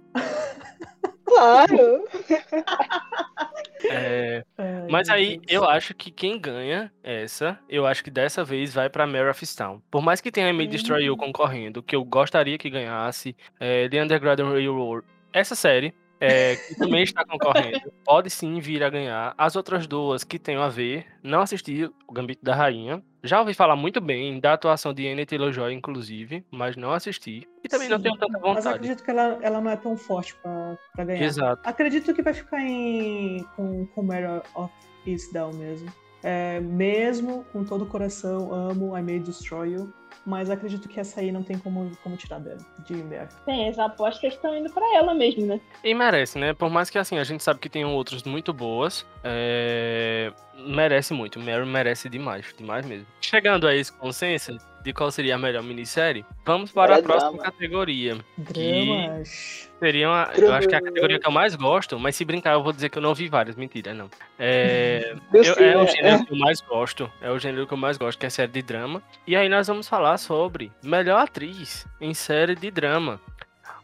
Claro. [laughs] É, Ai, mas aí eu acho que quem ganha essa, eu acho que dessa vez vai pra Mare of Town. Por mais que tenha May Destroy You concorrendo, que eu gostaria que ganhasse, é, The Underground Railroad, essa série. É, que também está concorrendo, pode sim vir a ganhar. As outras duas que tenham a ver, não assisti o Gambito da Rainha. Já ouvi falar muito bem da atuação de Anne Taylor-Joy, inclusive, mas não assisti. E também não Sim, tenho tanta Mas vontade. acredito que ela, ela não é tão forte pra ganhar. Exato. Acredito que vai ficar em, com, com Mare of Eastdown mesmo. É, mesmo com todo o coração, amo I May Destroy You. Mas acredito que essa aí não tem como, como tirar dela, de Mare. Tem, as apostas estão indo pra ela mesmo, né? E merece, né? Por mais que assim, a gente sabe que tem outras muito boas, é, merece muito. Mary merece demais, demais mesmo. Chegando a esse consenso de qual seria a melhor minissérie, vamos para a Bora, próxima drama. categoria. Dramas. Seria uma, eu acho que é a categoria que eu mais gosto, mas se brincar eu vou dizer que eu não vi várias, mentira, não. É, [laughs] Eu eu- sei, é o né? gênero que eu mais gosto. É o gênero que eu mais gosto, que é série de drama. E aí nós vamos falar sobre melhor atriz em série de drama.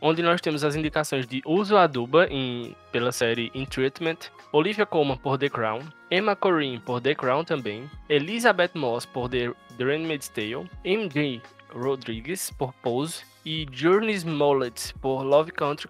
Onde nós temos as indicações de Uso Aduba em, pela série In Treatment, Olivia Colman por The Crown, Emma Corrin por The Crown também, Elizabeth Moss por The, The Handmaid's Tale, MJ Rodrigues por Pose e Journey Smollett por Love Country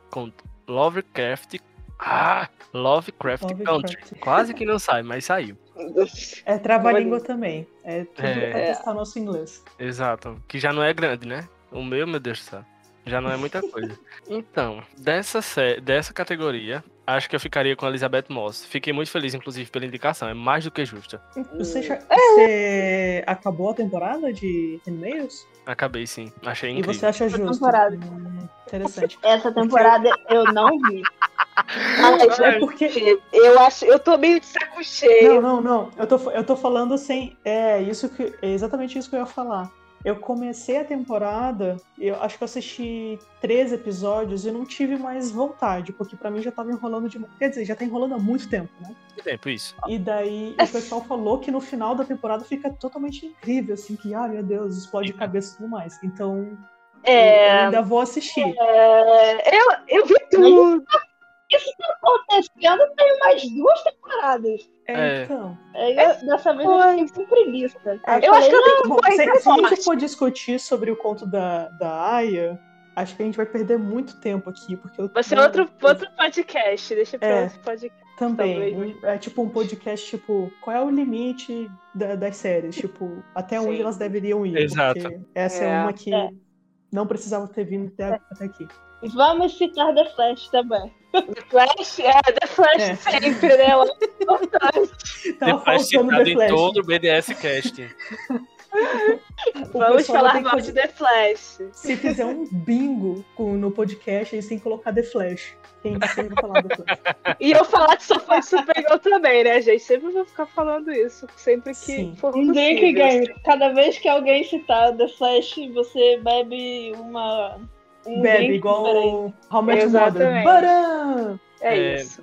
Lovecraft ah, Lovecraft Lovecraft. Country. Quase que não sai, mas saiu. [laughs] É trava-língua também. É tudo É. pra testar nosso inglês. Exato. Que já não é grande, né? O meu, meu Deus do céu. Já não é muita coisa. Então, dessa, dessa categoria, acho que eu ficaria com a Elizabeth Moss. Fiquei muito feliz, inclusive, pela indicação. É mais do que justa. Você, já- você acabou a temporada de Handmaid's? Acabei sim. Achei E incrível. você acha justo? temporada. Hum, interessante. Essa temporada eu não vi. Mas, É porque. eu acho, eu tô meio de saco cheio. Não, não, não. Eu tô, eu tô falando sem. É, isso que, é exatamente isso que eu ia falar. Eu comecei a temporada, eu acho que eu assisti três episódios e não tive mais vontade, porque pra mim já tava enrolando de. Quer dizer, já tá enrolando há muito tempo, né? Que tempo isso? E daí o pessoal falou que no final da temporada fica totalmente incrível, assim, que, ah, meu Deus, explode cabeça e tudo mais. Então, eu É. ainda vou assistir. é, eu, eu vi tudo. Isso tá acontecendo tem mais duas temporadas. É, É. então. Aí, eu- dessa vez eu fiquei com preguiça. É, Eu acho que eu tenho Bom, Foi se, se a gente for discutir sobre o conto da, da Aya, acho que a gente vai perder muito tempo aqui, porque eu Vai ser eu- outro, outro podcast. Deixa pra É. outro podcast. Também. talvez. É tipo um podcast, tipo, qual é o limite da- das séries? Tipo, até onde Sim. elas deveriam ir. Exato. Porque essa é, É. uma que É. não precisava ter vindo até, até aqui. Vamos citar The Flash também. The Flash, é, The Flash É. sempre, né? É [laughs] importante. Tava Depois faltando citado The em Flash. todo o BDS Cast. [laughs] O Vamos falar que mal fazer- de The Flash. Se fizer um bingo com- no podcast, eles têm que colocar The Flash. Quem sempre falar The Flash. E eu falar que só foi Supergirl também, né, gente? Sempre vou ficar falando isso. Sempre que Sim. for Um drink possível. game. Cada vez que alguém citar The Flash, você bebe uma. Um Bebe, igual diferente. o How Much Mother. É, É. isso.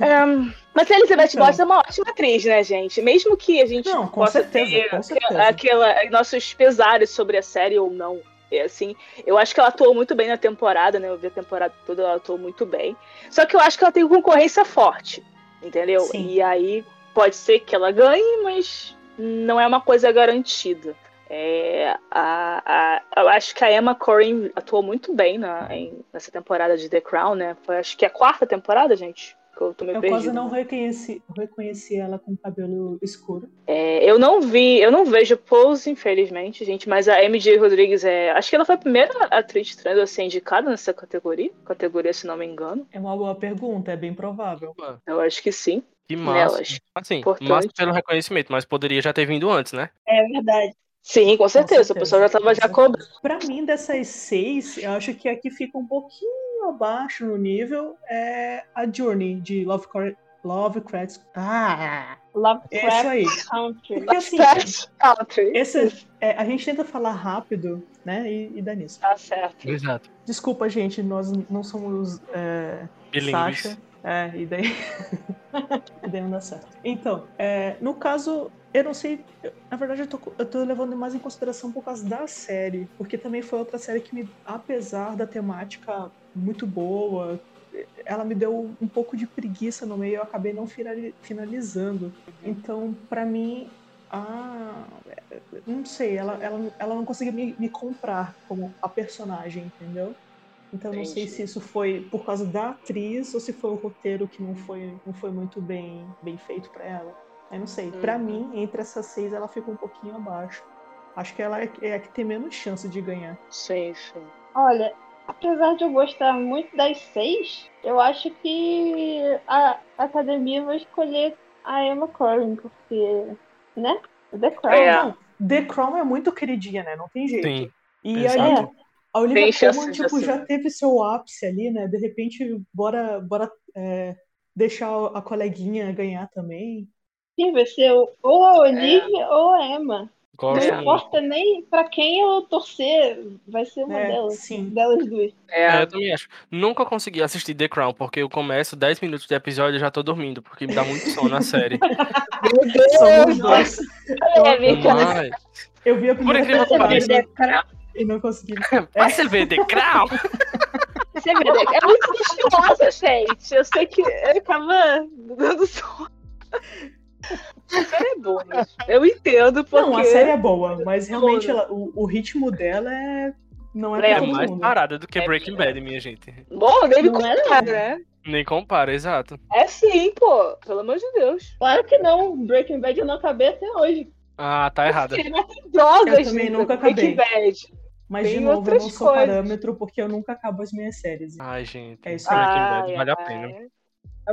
Ahn, mas a Elizabeth Então. Moss é uma ótima atriz, né, gente? Mesmo que a gente Não, possa certeza, ter aquela- nossos pesares sobre a série ou não. É assim, eu acho que ela atuou muito bem na temporada, né? Eu vi a temporada toda, ela atuou muito bem. Só que eu acho que ela tem concorrência forte, entendeu? Sim. E aí pode ser que ela ganhe, mas não é uma coisa garantida. É, a, a- eu acho que a Emma Corrin atuou muito bem na, em- nessa temporada de The Crown, né? Foi acho que é a quarta temporada, gente. Eu tô meio Eu quase não reconheci, reconheci ela com cabelo escuro. É, eu não vi, eu não vejo Pose, infelizmente, gente, mas a MJ Rodrigues é. Acho que ela foi a primeira atriz trans a ser indicada nessa categoria. Categoria, se não me engano. É uma boa pergunta, é bem provável. Eu acho que sim. Que massa. Nelas. Assim, Importante. massa pelo reconhecimento, mas poderia já ter vindo antes, né? É verdade. Sim, com certeza. certeza, O pessoal já tava com já cobrando. Pra mim, dessas seis, eu acho que a que fica um pouquinho abaixo no nível é a Journey, de Lovecraft. Lovecraft. Ah! Isso Lovecraft aí. Country. Porque assim, Fast Country. esse, é, a gente tenta falar rápido, né? E, e dá nisso. Tá certo. Exato. Desculpa, gente, nós não somos é. Sasha. É, e daí. [laughs] e daí não dá certo. Então, é, no caso, eu não sei. na verdade, eu tô, eu tô levando mais em consideração por causa da série. Porque também foi outra série que me. Apesar da temática muito boa, ela me deu um pouco de preguiça no meio, eu acabei não finali- finalizando. Então, pra mim, a. Não sei, ela, ela, ela não conseguia me, me comprar como a personagem, entendeu? Então eu não sei Entendi. se isso foi por causa da atriz ou se foi o roteiro que não foi, não foi muito bem, bem feito pra ela. Eu não sei. Pra Uhum. mim, entre essas seis, ela fica um pouquinho abaixo. Acho que ela é, é a que tem menos chance de ganhar. Sim, sim. Olha, apesar de eu gostar muito das seis, eu acho que a academia vai escolher a Emma Corrin, porque, né? The Crown. É. Não, The Crown é muito queridinha, né? Não tem jeito. Sim. E aí, a Olivia Colman, tipo, já teve seu ápice ali, né? De repente, bora, bora é, deixar a coleguinha ganhar também. Sim, vai ser ou a Olivia ou a Emma. Gosto Não muito. importa nem pra quem eu torcer, vai ser uma É, delas. sim. Delas duas. É, É, eu também acho. Nunca consegui assistir The Crown, porque eu começo 10 minutos de episódio e já tô dormindo, porque me dá muito sono na série. [laughs] meu Deus! Somos dois. É. Mas, Eu vi a primeira incrível que pareça. The Crown. e não consegui. [laughs] vai você ver The Crown? Você vê, né? É muito gostosa, gente. Eu sei que eu acaba dando sono. A série é boa, mas eu entendo porque... Não, a série é boa, mas realmente Boa. ela- o, o ritmo dela é. Não é É É mais mundo. parada do que É Breaking. Bad, minha gente. Bom, nem é, não. né? Nem compara, exato. É sim, pô. Pelo amor de Deus. Claro que não. Breaking Bad eu não acabei até hoje. Ah, tá errada. Drogas, Eu também nunca Breaking Bad. Mas, de Tem novo, eu não sou coisas. parâmetro porque eu nunca acabo as minhas séries. Ai, gente. É isso Breaking aí. Bad Ai, vale a pena.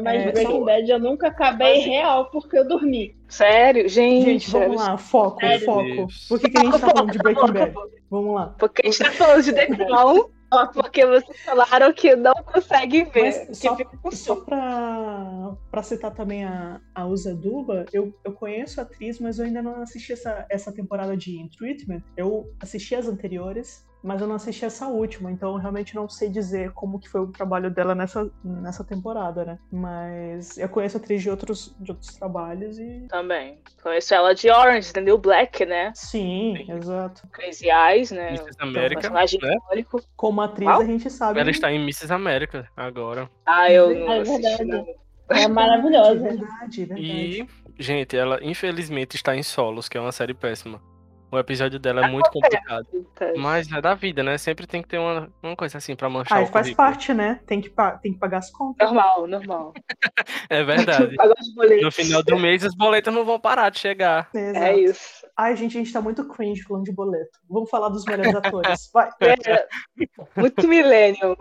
Mas É, Breaking só- Bad eu nunca acabei Mas- real porque eu dormi. Sério? Gente, Gente, vamos lá, foco, Sério? foco. Por que, que a gente tá falando de Breaking Bad? Vamos lá. Porque a gente tá falando de The Crown. Porque vocês falaram que não conseguem ver. Mas só, só pra, pra citar também a, a Usa Duba, eu, eu conheço a atriz, mas eu ainda não assisti essa, essa temporada de In Treatment. Eu assisti as anteriores, mas eu não assisti essa última, então eu realmente não sei dizer como que foi o trabalho dela nessa, nessa temporada, né? Mas eu conheço a atriz de outros, de outros trabalhos e. Também. Conheço ela de Orange, The New Black, né? Sim, Sim. exato. Crazy Eyes, né? Mrs. Um América, personagem né? icônico. Como atriz, Qual? a gente sabe. Ela está em Mrs. América agora. Ah, eu não É assisti, verdade. É maravilhosa. Verdade, verdade. E, gente, ela infelizmente está em Solos, que é uma série péssima. O episódio dela é muito complicado. Mas é da vida, né? Sempre tem que ter uma, uma coisa assim pra manchar Ah, o faz currículo. parte, né? Tem que, tem que pagar as contas. Normal, normal. [laughs] É verdade. Pagar os boletos. No final do mês, os boletos não vão parar de chegar. Exato. É isso. Ai, gente, a gente tá muito cringe falando de boleto. Vamos falar dos melhores atores. Vai. [laughs] É, muito millennial.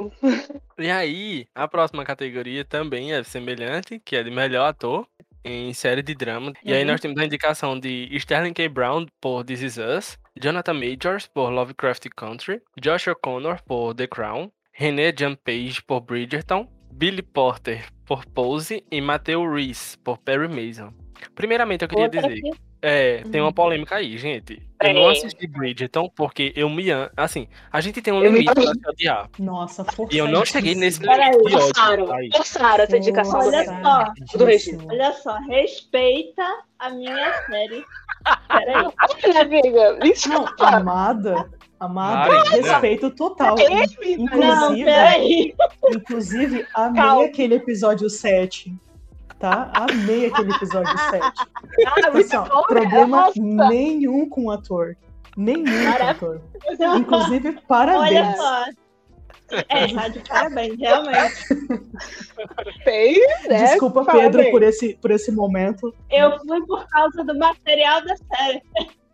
E aí, a próxima categoria também é semelhante, que é de melhor ator em série de drama. E aí Uhum. nós temos a indicação de Sterling K. Brown por This Is Us, Jonathan Majors por Lovecraft Country, Josh O'Connor por The Crown, René Jean Page por Bridgerton, Billy Porter por Pose e Matthew Reese por Perry Mason. Primeiramente, eu queria Outra dizer, que é, tem uma Uhum. polêmica aí, gente. Eu não assisti Bridgerton porque eu me amo. Assim, a gente tem um Eu me limite pra se odiar. Nossa, E eu não cheguei nesse Peraí, limite ódio. Forçaram, Aí. forçaram essa indicação do Olha só. Do Regina. Olha só, respeita a minha série. Peraí. Olha, amiga, isso Não, amada. Amada, Marina. respeito total. é, Não, Inclusive, peraí. inclusive, amei Calma. aquele episódio 7. Tá? Amei aquele episódio 7. Ah, muito Assim, ó, bom, problema nossa. nenhum com o ator. Nenhum com o ator. Inclusive, Olha parabéns. só. É, tá de parabéns, realmente. Tem, né? Desculpa, Parabéns. Pedro, por esse, por esse momento. Eu fui por causa do material da série.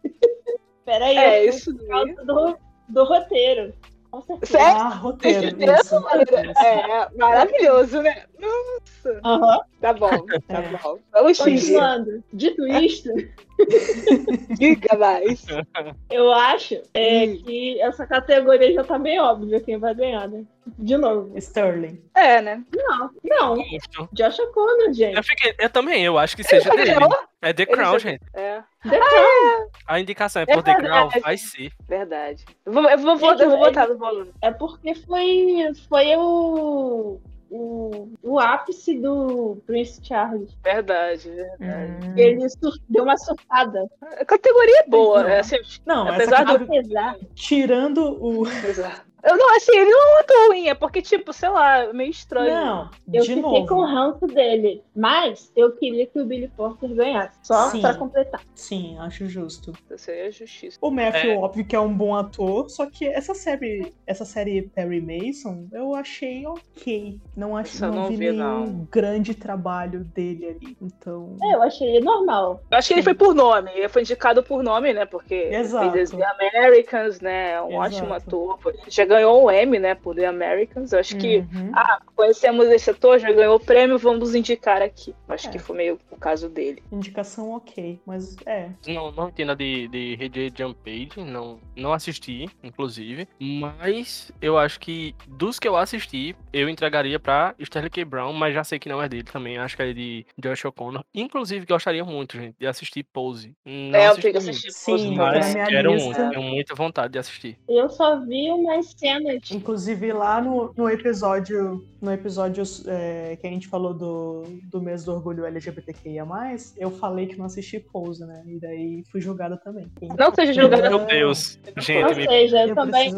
[laughs] Peraí, É, eu fui isso por causa do, do roteiro. Com certeza. Sério? Ah, roteiro. Isso Isso, mesmo, É, maravilhoso, né? Nossa. Tá bom, tá [laughs] É. bom. Vamos. Continuando. Dito isto, [laughs] Diga mais. eu acho é, Hum. que essa categoria já tá bem óbvia quem vai ganhar, né? De novo. Sterling. É, né? Não, não. Josh O'Connor, gente. Eu, fiquei, eu também, eu acho que seja dele. É The Ele Crown, já- gente. É, The Crown. A indicação é É por The Crown, vai ser. verdade. Eu vou, eu vou, Gente, eu vou ele- botar no volume. É porque foi, foi o, o, o ápice do Prince Charles. Verdade, verdade. Hum. Ele sur- deu uma surtada. A categoria é boa, Não. é assim, Não, Apesar essa do- Apesar. tirando o. exato. Eu não, assim, ele não é muito ruim, é porque, tipo, sei lá, meio estranho. Não, Eu de fiquei novo. com o ranço dele. Mas eu queria que o Billy Porter ganhasse. Só Sim. pra completar. Sim, acho justo. Isso aí é justiça. O Matthew, É. óbvio que é um bom ator, só que essa série, essa série Perry Mason, eu achei ok. Não, ach, Essa eu não, não vi, vi, nenhum não. grande trabalho dele ali. Então. É, eu achei ele normal. Eu acho que ele foi por nome, ele foi indicado por nome, né? Porque Exato. fez The Americans, né? É um Exato. ótimo ator. Já ganhou um M, né? Por The Americans. Eu acho que Uhum. conhecemos esse ator, já ganhou o prêmio, vamos indicar aqui. Acho É. que foi meio o caso dele. Indicação ok, mas é. Não, não entendo a de, de Jump Page, não, não assisti, inclusive. Mas eu acho que dos que eu assisti, eu entregaria pra Sterling K. Brown, mas já sei que não é dele também. Acho que é de Josh O'Connor. Inclusive, gostaria muito, gente, de assistir Pose. Não é, eu assisti tenho que ainda, assistir Sim, Pose, tá Mas quero muito, tenho muita vontade de assistir. Eu só vi umas cenas. Inclusive lá no, no episódio, no episódio é, que a gente falou do, do mês do orgulho LGBTQIA, eu falei que não assisti Pose, né? E daí fui julgada também. Não seja julgada. Meu Deus. Ou Gente, me... seja, eu Eu também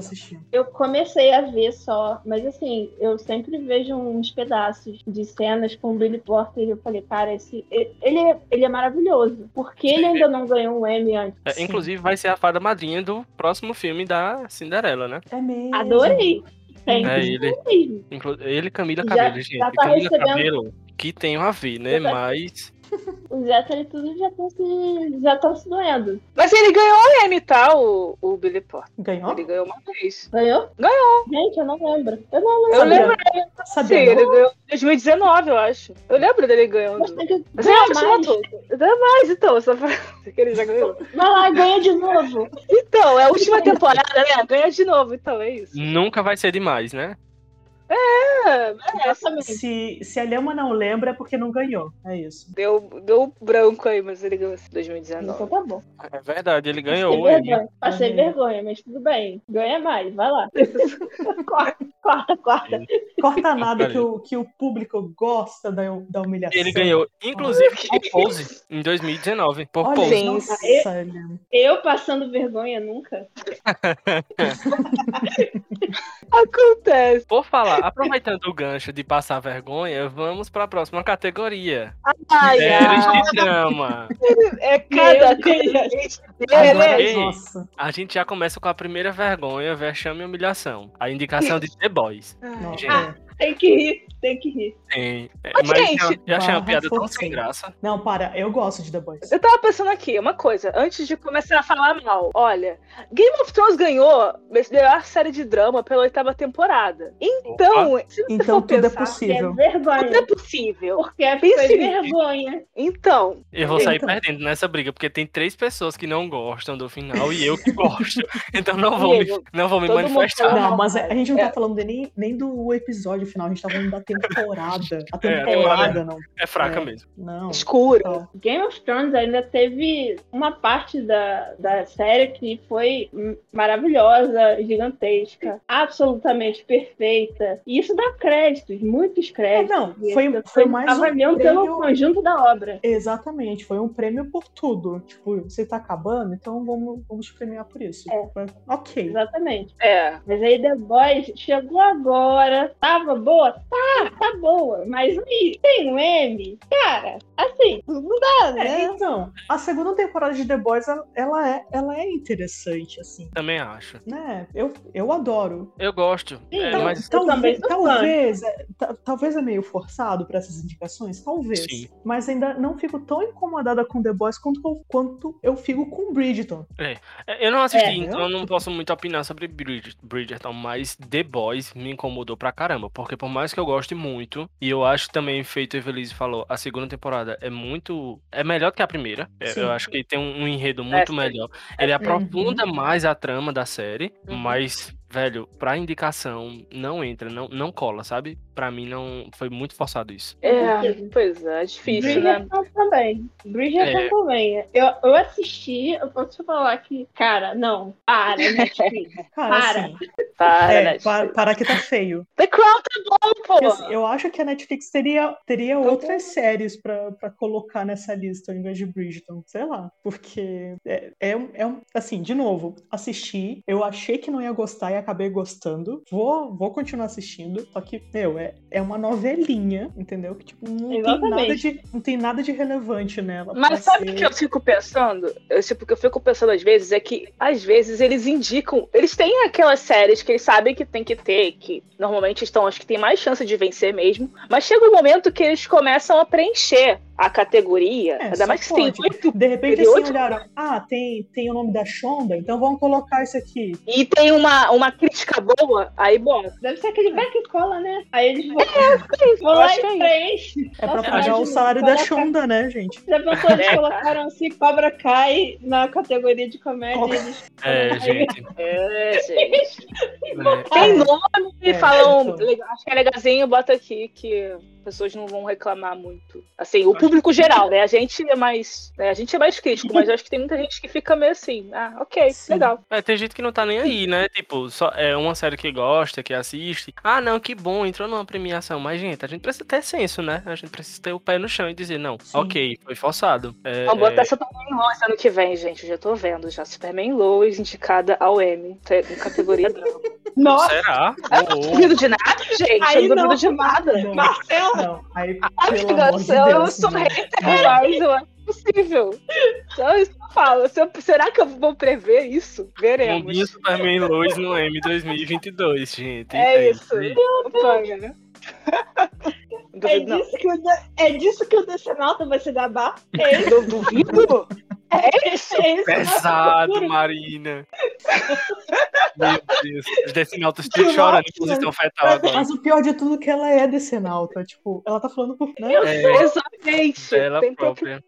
eu comecei a ver só, mas assim, eu sempre vejo uns pedaços de cenas com o Billy Porter e eu falei, cara, esse, ele, é, ele é maravilhoso. Por que ele ainda não ganhou um Emmy antes? é, inclusive, vai ser a fada madrinha do próximo filme da Cinderela, né? É mesmo. Adorei. Tem É ele. mesmo. Ele Camila Já- Cabello, já gente. tá Camila recebendo- Cabello, que tem a ver, né? Já tá- Mas. [laughs] Os héteros tudo já estão se, já tão se doendo. Mas ele ganhou um M, tá? O, o Billy Porter. Ganhou? Ele ganhou uma vez. Ganhou? Ganhou. Gente, eu não lembro. Eu não lembro. Eu lembro, sim, Sabia ele ganhou em 2019, eu acho. Eu lembro dele ganhando. Mas tem que Mas é ganhar acho mais. uma toda. Dá mais, então, só pra [laughs] que ele já ganhou. Vai lá, ganha de novo. Então, é a última temporada, né? Ganha de novo, então é isso. Nunca vai ser demais, né? É, Exatamente. Se, se a Lema não lembra, é porque não ganhou. É isso. deu, deu branco aí, mas ele ganhou em Então 2019. tá bom. É verdade, ele Passei ganhou. ele- vergonha, passei Uhum. vergonha, mas tudo bem. Ganha mais, vai lá. [laughs] [laughs] corta, corta, corta. Corta nada que o, que o público gosta da, da humilhação. Ele ganhou, inclusive, por Pose, em 2019. Por Olha, Pose. Nossa, Eu- Lema. Eu passando vergonha nunca. [laughs] Acontece. Por falar, aproveitando o gancho de passar vergonha, vamos para a próxima categoria. Ai, Séries ai, de drama. é cada coisa Agora, A gente já começa com a primeira vergonha, vexame e humilhação. A indicação de The Boys. Ah, nossa. Ah, Gente. é. Tem que rir, tem que rir. Tem. é, Mas, Mas gente, já, já achei uma barra piada tão sem graça. Não, para, eu gosto de The Boys. Eu tava pensando aqui, uma coisa, antes de começar a falar mal, olha, Game of Thrones ganhou a melhor série de drama pela oitava temporada. Então, se você Então for tudo é pensar, É possível. tudo vergonha. é possível. Porque nisso. vergonha. Então, Eu vou sair Então. perdendo nessa briga, porque tem três pessoas que não gostam do final e eu que gosto. [laughs] Então não vou me, não vou me manifestar. Não, mas a gente não É. tá falando de nem, nem do episódio final, a gente tá falando da temporada. A [laughs] É, temporada, não. É fraca É. mesmo. Não. escuro. Não. Game of Thrones ainda teve uma parte da, da série que foi maravilhosa, gigantesca, absolutamente perfeita. E isso dá créditos, muitos É, créditos. não, E foi, foi pessoas mais um avaliam pelo prêmio... conjunto da obra. Exatamente, foi um prêmio por tudo. Tipo, você tá acabando, então vamos, vamos premiar por isso. É. Foi- Ok. Exatamente. É. Mas aí The Boys chegou agora. Tava boa? Tá, tá boa. Mas aí, tem um M? Cara, assim, não dá, É, né? então, a segunda temporada de The Boys, ela- é, ela é interessante, assim, Também acho. né? Eu, eu adoro. Eu gosto. Sim, é, então- mas Eu também Talvez, talvez, é, ta- talvez é meio forçado para essas indicações, talvez. Sim. Mas ainda não fico tão incomodada com The Boys quanto, eu- quanto eu fico com Bridgerton. É, Eu não assisti, É, então eu não posso muito opinar sobre Bridget- Bridgerton, mas The Boys me incomodou pra caramba, porque por mais que eu goste muito, e eu acho também, feito Evelise falou, a segunda temporada é muito. é melhor que a primeira. É, Sim. Eu acho que tem um, enredo muito sim. melhor. Ele Uhum. aprofunda mais a trama da série, Uhum. mas, velho, pra indicação, não entra, não, não cola, sabe? Pra mim não. Foi muito forçado isso. É, pois é, é difícil, né? Bridgerton também. Bridgerton É. também. Eu, eu assisti, eu posso falar que, cara, não, para, Netflix. Cara, [laughs] Para. assim, Para, é, né? pa- parar que tá feio. The Crown tá bom, Porque, pô. assim, eu acho que a Netflix teria, teria outras séries pra, pra colocar nessa lista ao invés de Bridgerton, sei lá. Porque é, é, um- é. Assim, de novo, assisti, eu achei que não ia gostar e acabei gostando. Vou, vou continuar assistindo, só que, meu, é, é uma novelinha, entendeu? Que, tipo, não tem, nada de, não tem nada de relevante nela. Mas sabe o ser- que eu fico pensando? Eu, tipo, o que eu fico pensando às vezes é que, às vezes, eles indicam. Eles têm aquelas séries que eles sabem que tem que ter, que normalmente estão, acho que tem mais chance de vencer mesmo. Mas chega um momento que eles começam a preencher a categoria. É, ainda mais que tem oito. De repente, Teve assim, oito- olharam, ah, tem, tem o nome da Shonda, então vamos colocar isso aqui. E tem uma, uma crítica boa, aí bota. Deve ser aquele back e cola, né? Aí eles vão, vão Eu lá acho que é e isso. preenchem. É pra pagar o salário da Shonda, né, gente? Já pensou, eles É, colocaram assim, Cobra Kai na categoria de comédia. Cobra- Eles... É, gente. É, gente. [laughs] é. Tem nome e É, falam. então. Acho que é legalzinho, bota aqui que pessoas não vão reclamar muito. Assim, o público geral, né? A gente é mais. né, A gente é mais crítico, mas eu acho que tem muita gente que fica meio assim. Ah, ok, Sim. legal. É, tem gente que não tá nem aí, né? Tipo, só é uma série que gosta, que assiste. Ah, não, que bom, entrou numa premiação. Mas, gente, a gente precisa ter senso, né? A gente precisa ter o pé no chão e dizer, não, Sim. ok, foi forçado. É, Vamos botar é, Superman Lois ano que vem, gente. Eu já tô vendo já. Superman Lois indicada ao M, te- em categoria drama. [laughs] Nossa, Será? Eu não duvido de nada, gente. Aí eu não não, duvido de nada. Não, Marcelo! Não. Aí, Ai, pelo amor Deus, de eu Deus. sou não. hater, mas eu acho possível. Só isso que eu falo. Se eu- será que eu vou prever isso? Veremos. Mundinho Superman Lois no M 2022, gente. É isso. aí. Campanha, né? Não É não. disso, que o, é disso que o Decenalta vai se gabar? É isso, Eu duvido? [laughs] É isso. é isso que nós Pesado. Marina. [laughs] Meu Deus. Os decenautas tudo chorando em posição fetal agora. Mas o pior de tudo é que ela é decenalta. Tipo, ela tá falando por. Né? Eu É. exatamente. Ela própria.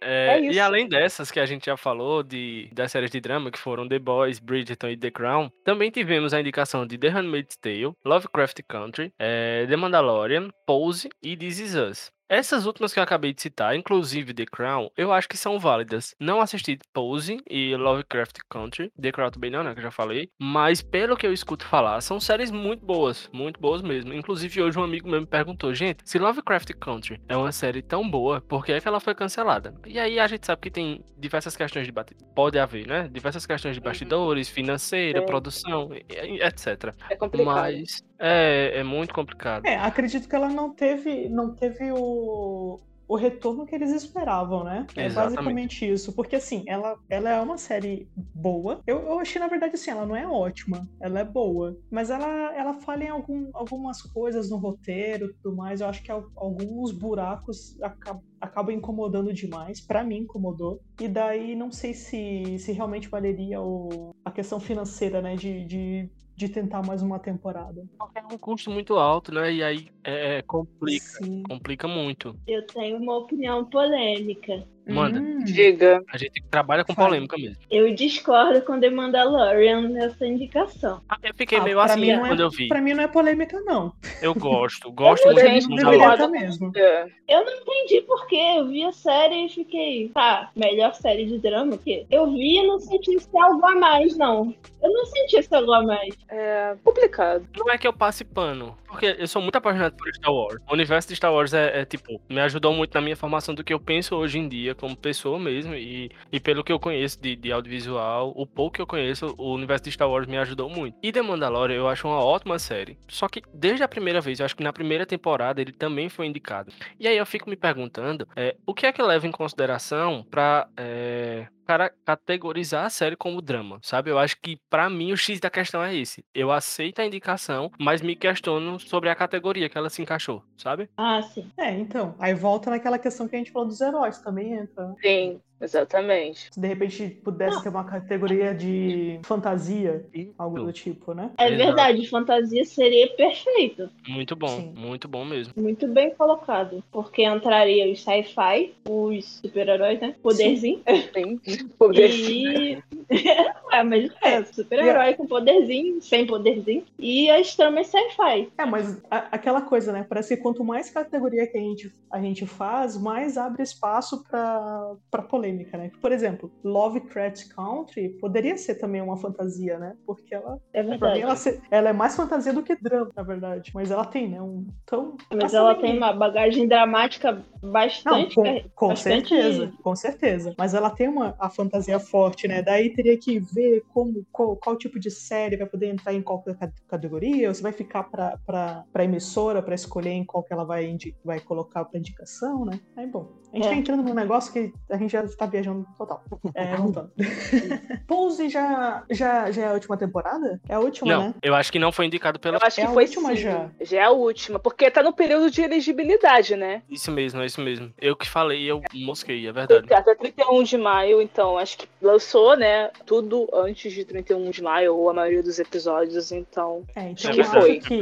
É, É e isso. além dessas que a gente já falou, de, das séries de drama, que foram The Boys, Bridgerton e The Crown, também tivemos a indicação de The Handmaid's Tale, Lovecraft Country, é, The Mandalorian, Pose e This Is Us. Essas últimas que eu acabei de citar, inclusive The Crown, eu acho que são válidas. Não assisti Pose e Lovecraft Country, The Crown também não, né, que eu já falei, mas pelo que eu escuto falar, são séries muito boas, muito boas mesmo. Inclusive hoje um amigo meu me perguntou, gente, se Lovecraft Country é uma série tão boa, por que é que ela foi cancelada? E aí a gente sabe que tem diversas questões de bate... pode haver, né? Diversas questões de Uhum. bastidores, financeira, Sim. produção, etc. É complicado. Mas é, é muito complicado. É, acredito que ela não teve, não teve o, o retorno que eles esperavam, né? É Exatamente. basicamente isso. Porque, assim, ela, ela é uma série boa. Eu, eu achei, na verdade, assim, ela não é ótima. Ela é boa. Mas ela, ela falha em algum, algumas coisas no roteiro e tudo mais. Eu acho que al- alguns buracos acabam acaba incomodando demais, Pra mim incomodou, e daí não sei se, se realmente valeria o, a questão financeira, né, de, de, de tentar mais uma temporada. Porque é um custo muito alto, né? E aí é, complica, Sim. complica muito. Eu tenho uma opinião polêmica. Manda. Hum. Diga. A gente trabalha com Fala. polêmica mesmo. Eu discordo com The Mandalorian nessa indicação. Ah, Eu fiquei Ah, meio assim é- quando eu vi. Pra mim não é polêmica, não. Eu gosto, [laughs] gosto Eu muito Deveria Mandalorian. mesmo. É. Eu não entendi por quê. Eu vi a série e fiquei, tá, melhor série de drama que eu vi e não senti esse algo a mais, não. Eu não senti esse algo a mais. É complicado. Não é que eu passe pano, porque eu sou muito apaixonado por Star Wars. O universo de Star Wars é, é, tipo, me ajudou muito na minha formação do que eu penso hoje em dia como pessoa mesmo. E, e pelo que eu conheço de, de audiovisual, o pouco que eu conheço, o universo de Star Wars me ajudou muito. E The Mandalorian eu acho uma ótima série. Só que desde a primeira vez, eu acho que na primeira temporada ele também foi indicado. E aí eu fico me perguntando, é, o que é que leva em consideração pra. É, cara categorizar a série como drama, sabe? Eu acho que pra mim o X da questão é esse. Eu aceito a indicação, mas me questiono sobre a categoria que ela se encaixou, sabe? Ah, sim. É, então. Aí volta naquela questão que a gente falou dos heróis também Sim, exatamente. Se de repente pudesse ter uma categoria de fantasia, algo do tipo, né? É verdade, fantasia seria perfeito. Muito bom, Sim. muito bom mesmo. Muito bem colocado. Porque entraria os sci-fi, os super-heróis, né? Poderzinho. Sim. Poderzinho. E. [laughs] é, mas é, super-herói com poderzinho, sem poderzinho. E as tramas sci-fi. É, mas a- aquela coisa, né? Parece que quanto mais categoria que a gente, a gente faz, mais abre espaço pra, pra polêmica, né? Por exemplo, Lovecraft Country poderia ser também uma fantasia, né? Porque ela, É pra mim, verdade. ela, ela é mais fantasia do que drama, na verdade. Mas ela tem, né? Um, então, Mas ela tem uma bagagem dramática Não, bastante. com, car- com bastante- certeza, com certeza. Mas ela tem uma a fantasia forte, né? Daí teria que ver como qual, qual tipo de série vai poder entrar em qual ca- categoria, ou se vai ficar pra emissora pra escolher em qual que ela vai, vai colocar pra indicação, né? Aí, bom, a gente É. tá entrando num negócio que a gente já tá viajando total. É, voltando. [laughs] Pose já, já, já é a última temporada? É a última, Não, né? eu acho que não foi indicado pela. Eu acho É que a foi última sim. já. Já é a última. Porque tá no período de elegibilidade, né? Isso mesmo, é isso mesmo. Eu que falei, eu mosquei, é verdade. Até 31 de maio, então acho que lançou, né? Tudo antes de 31 de maio, ou a maioria dos episódios, então. É, então É foi que.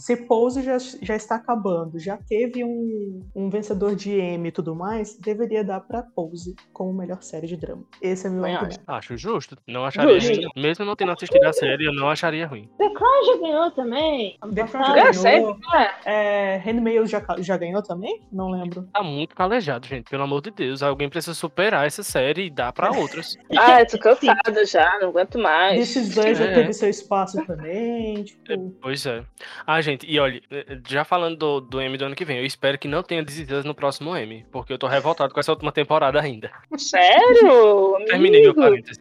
Se Pose já, já está acabando, já teve um, um vencedor de Emmy e tudo mais, deveria dar pra Pose como melhor série de drama. Esse é meu Também argumento. Acho justo. Não acharia Justo. ruim. Mesmo não tendo assistido a série, eu não acharia ruim. The Crown já ganhou também. The Crown passado. já É, ganhou. sério? É. É, já, já ganhou também? Não lembro. Tá muito calejado, gente. Pelo amor de Deus. Alguém precisa superar essa série e dar pra [laughs] outras. Ah, eu tô cansada já, não aguento mais. Desses dois já É. teve seu espaço também. [laughs] Tipo, Pois é. Ah, gente, e olha, eh, já falando do, do M do ano que vem, eu espero que não tenha This no próximo M, porque eu tô revoltado com essa última temporada ainda. Sério? [laughs] Terminei meu parênteses.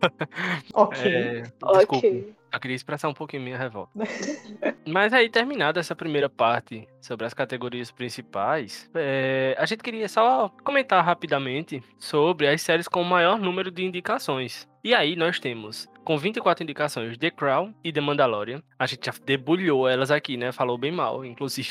[laughs] ok. É, desculpa, Ok. eu queria expressar um pouquinho minha revolta. [laughs] Mas aí, terminada essa primeira parte sobre as categorias principais, é, a gente queria só comentar rapidamente sobre as séries com o maior número de indicações. E aí nós temos, com 24 indicações, The Crown e The Mandalorian. A gente já debulhou elas aqui, né? Falou bem mal, inclusive.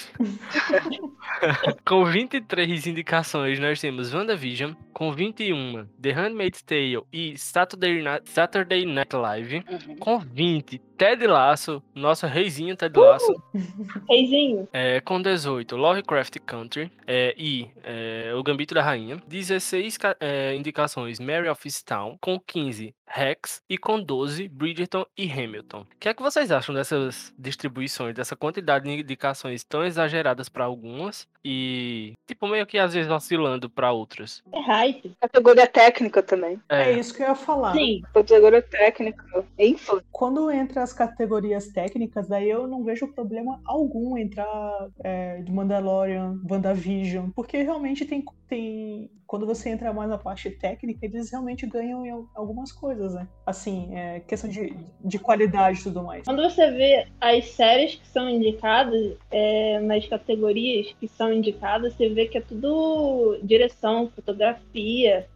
Com 23 indicações, nós temos WandaVision, com 21, The Handmaid's Tale e Saturday Night, Saturday Night Live. Uhum. Com 20, Ted Lasso, nosso reizinho Ted Lasso. [laughs] Reizinho. É, com 18, Lovecraft Country é, e é, O Gambito da Rainha. 16 ca- é, indicações, Mary of Easttown. Com 15, Rex. E com 12, Bridgerton e Hamilton. O que é que vocês acham dessas distribuições, dessa quantidade de indicações tão exageradas para algumas e, tipo, meio que às vezes oscilando para outras? É hype. Categoria técnica também. É isso que eu ia falar. Sim. Categoria técnica. Info. Quando entra as categorias técnicas, daí eu não vejo problema algum entrar é, de Mandalorian, WandaVision, porque realmente tem, tem. Quando você entra mais na parte técnica, eles realmente ganham em al- algumas coisas, né? Assim, é, questão de, de qualidade e tudo mais. Quando você vê as séries que são indicadas, é, nas categorias que são indicadas, você vê que é tudo direção, fotografia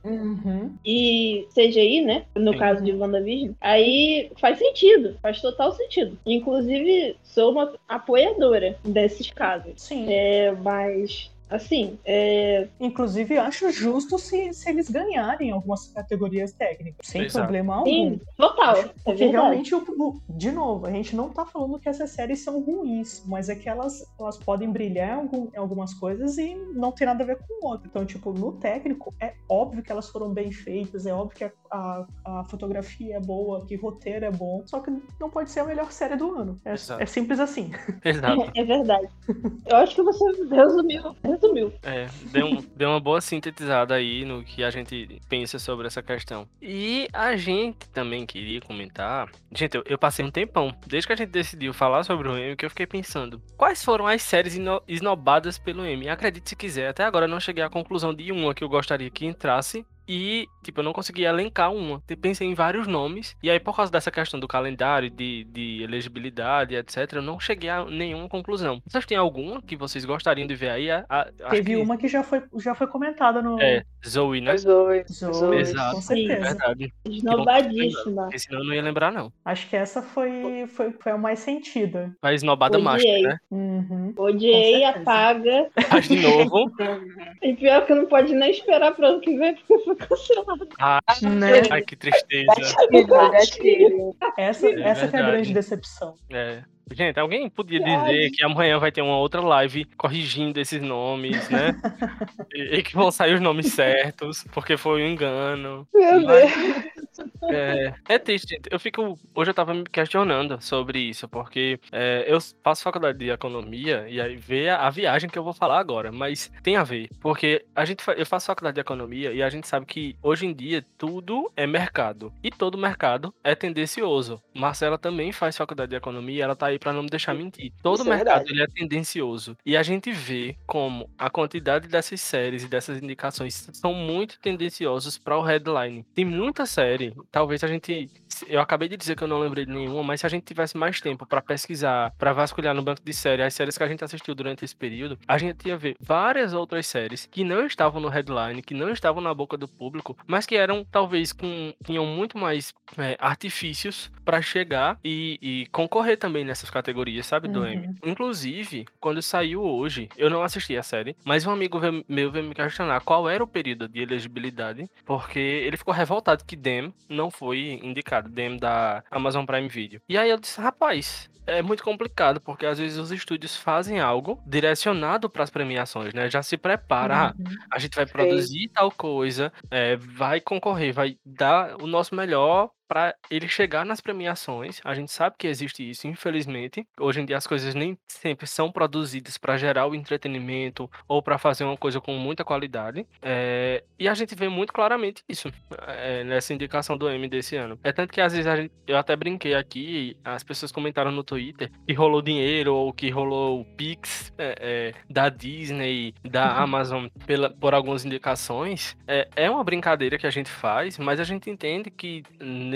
Uhum. e CGI, né? No Sim. caso de WandaVision. Aí faz sentido, faz total sentido. Inclusive, sou uma apoiadora desses casos. Sim. É, mas, assim, é, Inclusive, acho justo se, se eles ganharem algumas categorias técnicas, sem Exato. problema algum. sim, total. É Porque realmente, o- o- de novo, a gente não tá falando que essas séries são ruins, mas é que elas, elas podem brilhar em, algum- em algumas coisas e não tem nada a ver com o outro. Então, tipo, no técnico, é óbvio que elas foram bem feitas, é óbvio que a, a- a fotografia é boa, que o roteiro é bom, só que não pode ser a melhor série do ano. É, é simples assim. Exato. [laughs] É verdade. Eu acho que você resumiu. Resumiu. É, deu, um- deu uma boa sintetizada aí no que a gente pensa sobre essa questão. E a gente também queria comentar. Gente, eu, eu passei um tempão, desde que a gente decidiu falar sobre o M, que eu fiquei pensando: quais foram as séries esnobadas pelo M? Acredite se quiser, até agora eu não cheguei à conclusão de uma que eu gostaria que entrasse. E, tipo, eu não consegui elencar uma. Eu Pensei em vários nomes. E aí, por causa dessa questão do calendário, de, de elegibilidade, etc., eu não cheguei a nenhuma conclusão. Vocês têm alguma que vocês gostariam de ver aí? A- a- Teve que- uma que já foi, já foi comentada no. É, Zoe, né? Oi. Zoe, Exato. com certeza. Verdade. Esnobadíssima. Porque senão eu não ia lembrar, não. Acho que essa foi, foi, foi a mais sentida. A esnobada Odiei. master, né? Uhum. Odiei, apaga. Faz de novo. [laughs] E pior que não pode nem esperar pro ano que vem, porque foi cancelado. Ah, Né? ai, que tristeza. Gatilho, gatilho. Essa, É essa que é a grande decepção. É. Gente, alguém podia dizer que amanhã vai ter uma outra live corrigindo esses nomes, né? [laughs] e, e que vão sair os nomes certos, porque foi um engano. Meu Mas- Deus. É, é triste, gente. Eu fico. Hoje eu tava me questionando sobre isso, porque é, eu faço faculdade de economia e aí vê a, a viagem que eu vou falar agora, mas tem a ver. Porque a gente eu faço faculdade de economia e a gente sabe que hoje em dia tudo é mercado. E todo mercado é tendencioso. Marcela também faz faculdade de economia, ela tá aí pra não me deixar mentir. Todo Isso é mercado verdade. ele é tendencioso. E a gente vê como a quantidade dessas séries e dessas indicações são muito tendenciosas para o headline. Tem muita série, talvez a gente. Eu acabei de dizer que eu não lembrei de nenhuma, mas se a gente tivesse mais tempo para pesquisar, para vasculhar no banco de série as séries que a gente assistiu durante esse período, a gente ia ver várias outras séries que não estavam no headline, que não estavam na boca do público, mas que eram talvez com. tinham muito mais é, artifícios para chegar e, e concorrer também nessas categorias, sabe, do Uhum. M. Inclusive, quando saiu hoje, eu não assisti a série, mas um amigo meu veio me questionar qual era o período de elegibilidade, porque ele ficou revoltado que Dem não foi indicado, Dem da Amazon Prime Video. E aí eu disse, rapaz, é muito complicado, porque às vezes os estúdios fazem algo direcionado para as premiações, né? Já se prepara, ah, Uhum. a gente vai produzir tal coisa, é, vai concorrer, vai dar o nosso melhor para ele chegar nas premiações. A gente sabe que existe isso, infelizmente. Hoje em dia as coisas nem sempre são produzidas para gerar o entretenimento ou para fazer uma coisa com muita qualidade. É, e a gente vê muito claramente isso é, nessa indicação do M desse ano. É tanto que às vezes a gente- eu até brinquei aqui, as pessoas comentaram no Twitter que rolou dinheiro ou que rolou o Pix é, é, da Disney, da Amazon pela, por algumas indicações. É, é uma brincadeira que a gente faz, mas a gente entende que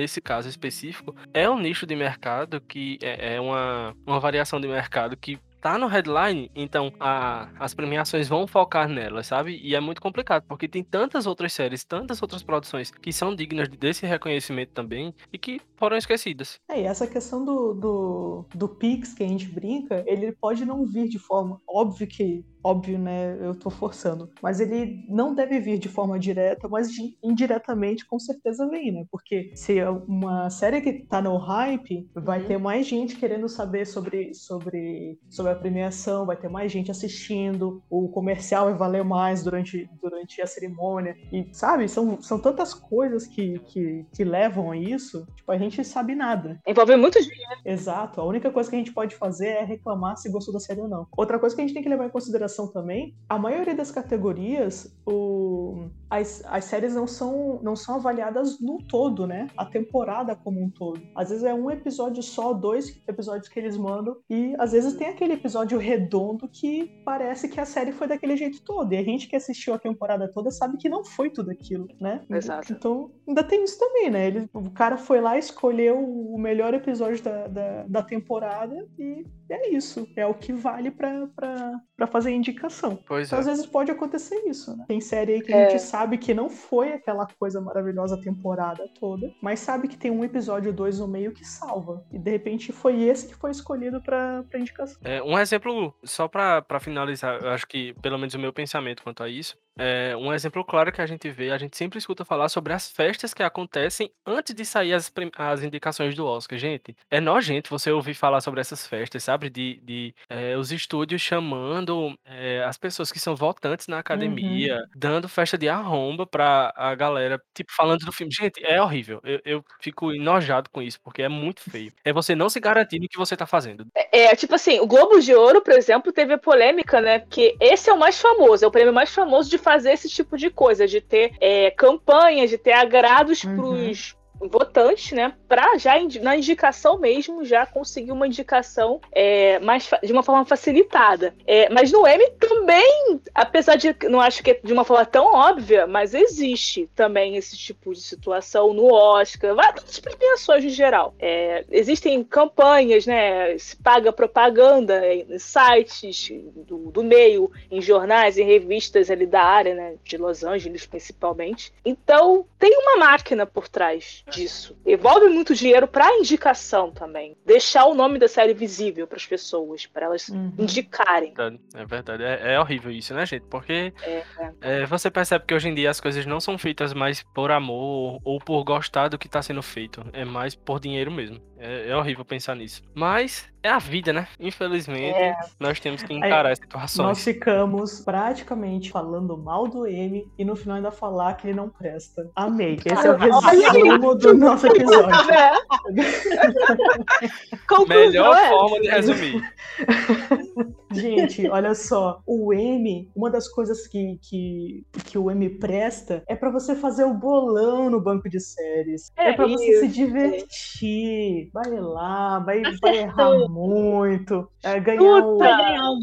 nesse caso específico é um nicho de mercado que é, é uma, uma variação de mercado que tá no headline, então a- as premiações vão focar nela, sabe? E é muito complicado, porque tem tantas outras séries, tantas outras produções que são dignas desse reconhecimento também e que foram esquecidas. É, e essa questão do, do, do Pix que a gente brinca, ele pode não vir de forma. Óbvio que óbvio, né? Eu tô forçando. Mas ele não deve vir de forma direta, mas indiretamente com certeza vem, né? Porque se é uma série que tá no hype, vai Uhum. ter mais gente querendo saber sobre, sobre, sobre a premiação, vai ter mais gente assistindo, o comercial vai valer mais durante, durante a cerimônia. E, sabe, são, são tantas coisas que, que, que levam a isso, tipo, a gente sabe nada. Envolve muito dinheiro. Exato. A única coisa que a gente pode fazer é reclamar se gostou da série ou não. Outra coisa que a gente tem que levar em consideração também, a maioria das categorias, o... as, as séries não são, não são avaliadas no todo, né? A temporada como um todo. Às vezes é um episódio só, dois episódios que eles mandam, e às vezes tem aquele episódio redondo que parece que a série foi daquele jeito todo. E a gente que assistiu a temporada toda sabe que não foi tudo aquilo, né? Exato. Então, ainda tem isso também, né? Ele, o cara foi lá, escolheu o melhor episódio da, da, da temporada e é isso. É o que vale pra fazer a indicação. Pois Então, é. às vezes pode acontecer isso, né? Tem série aí que É. a gente sabe que não foi aquela coisa maravilhosa a temporada toda, mas sabe que tem um episódio, dois no meio que salva. E de repente foi esse que foi escolhido pra, pra indicação. É, um exemplo, só pra finalizar, eu acho que pelo menos o meu pensamento quanto a isso, é um exemplo claro que a gente vê, a gente sempre escuta falar sobre as festas que acontecem antes de sair as, as indicações do Oscar. Gente, é nojento você ouvir falar sobre essas festas, sabe? De, de é, os estúdios chamando é, as pessoas que são votantes na academia, dando festa de arromba pra a galera, tipo, falando do filme. Gente, é horrível. Eu, eu fico enojado com isso, porque é muito feio. É você não se garantir no que você tá fazendo. É, tipo assim, o Globo de Ouro, por exemplo, teve polêmica, né? Porque esse é o mais famoso, é o prêmio mais famoso de fazer esse tipo de coisa, de ter é, campanhas, de ter agrados Uhum. pros votantes, né? Pra já na indicação mesmo já conseguir uma indicação é, mais de uma forma facilitada. É, mas no M também, apesar de não acho que é de uma forma tão óbvia, mas existe também esse tipo de situação no Oscar, várias premiações em geral. É, existem campanhas, né? Se paga propaganda em sites do, do meio, em jornais, em revistas ali da área, né? De Los Angeles, principalmente. Então, tem uma máquina por trás disso. Envolve muito dinheiro para indicação também. Deixar o nome da série visível para as pessoas, para elas Uhum. indicarem. verdade, É verdade. É, é horrível isso, né, gente? Porque É, é. é, você percebe que hoje em dia as coisas não são feitas mais por amor ou por gostar do que tá sendo feito. É mais por dinheiro mesmo. É, é horrível pensar nisso. Mas é a vida, né? Infelizmente, É. nós temos que encarar as situações. Nós ficamos praticamente falando mal do M e no final ainda falar que ele não presta. Amei. Esse é o resumo do nosso episódio. É. [laughs] Conclusão Melhor é forma de resumir. [laughs] Gente, olha só. O M, uma das coisas que, que, que o M presta é pra você fazer o bolão no banco de séries. É, É pra você se divertir. Vai lá, vai, vai errar muito. é, ganhar o, Vai ganhar um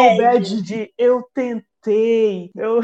o badge. badge de eu tentei. Eu,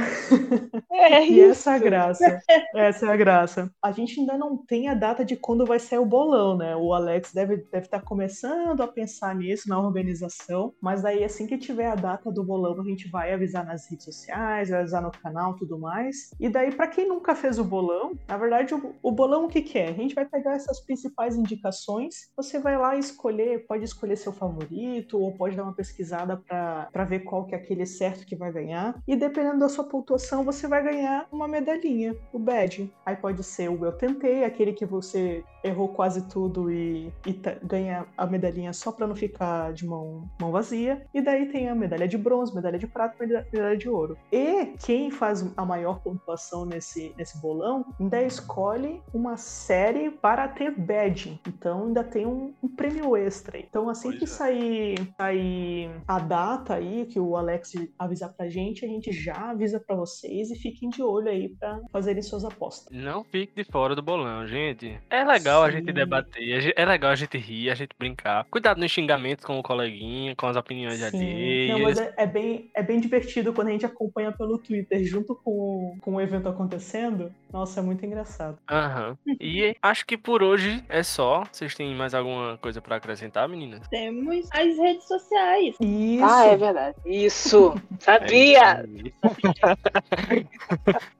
É [laughs] E isso. essa é a graça. Essa é a graça. A gente ainda não tem a data de quando vai sair o bolão, né? O Alex deve estar deve tá começando a pensar nisso na organização. Mas daí, assim que tiver a data do bolão, a gente vai avisar nas redes sociais, vai avisar no canal tudo mais. E daí, para quem nunca fez o bolão, na verdade, o, o bolão o que, que é? A gente vai pegar essas principais indicações, você vai lá escolher, pode escolher seu favorito, ou pode dar uma pesquisada para ver qual que é aquele certo que vai ganhar. E dependendo da sua pontuação, você vai ganhar uma medalhinha, o badge. Aí pode ser o Eu Tentei, aquele que você errou quase tudo e, e tá- ganha a medalhinha só para não ficar de mão, mão vazia. E daí tem a medalha de bronze, medalha de prata, medalha medalha de ouro. E quem faz a maior pontuação nesse, nesse bolão ainda escolhe uma série para ter badge. Então ainda tem um, um prêmio extra. Então assim Pois que é. sair, sair a data aí, que o Alex avisar pra gente, a gente já avisa pra vocês e fiquem de olho aí pra fazerem suas apostas. Não fique de fora do bolão, gente. É legal a gente Sim. debater, é legal a gente rir, a gente brincar. Cuidado nos xingamentos com o coleguinha, com as opiniões Sim. alheias. Não, mas é, é bem, é bem divertido quando a gente acompanha pelo Twitter junto com, com o evento acontecendo. Nossa, é muito engraçado. Aham. E acho que por hoje é só. Vocês têm mais alguma coisa pra acrescentar, meninas? Temos as redes sociais. Isso. Ah, é verdade. Isso. [laughs] Sabia.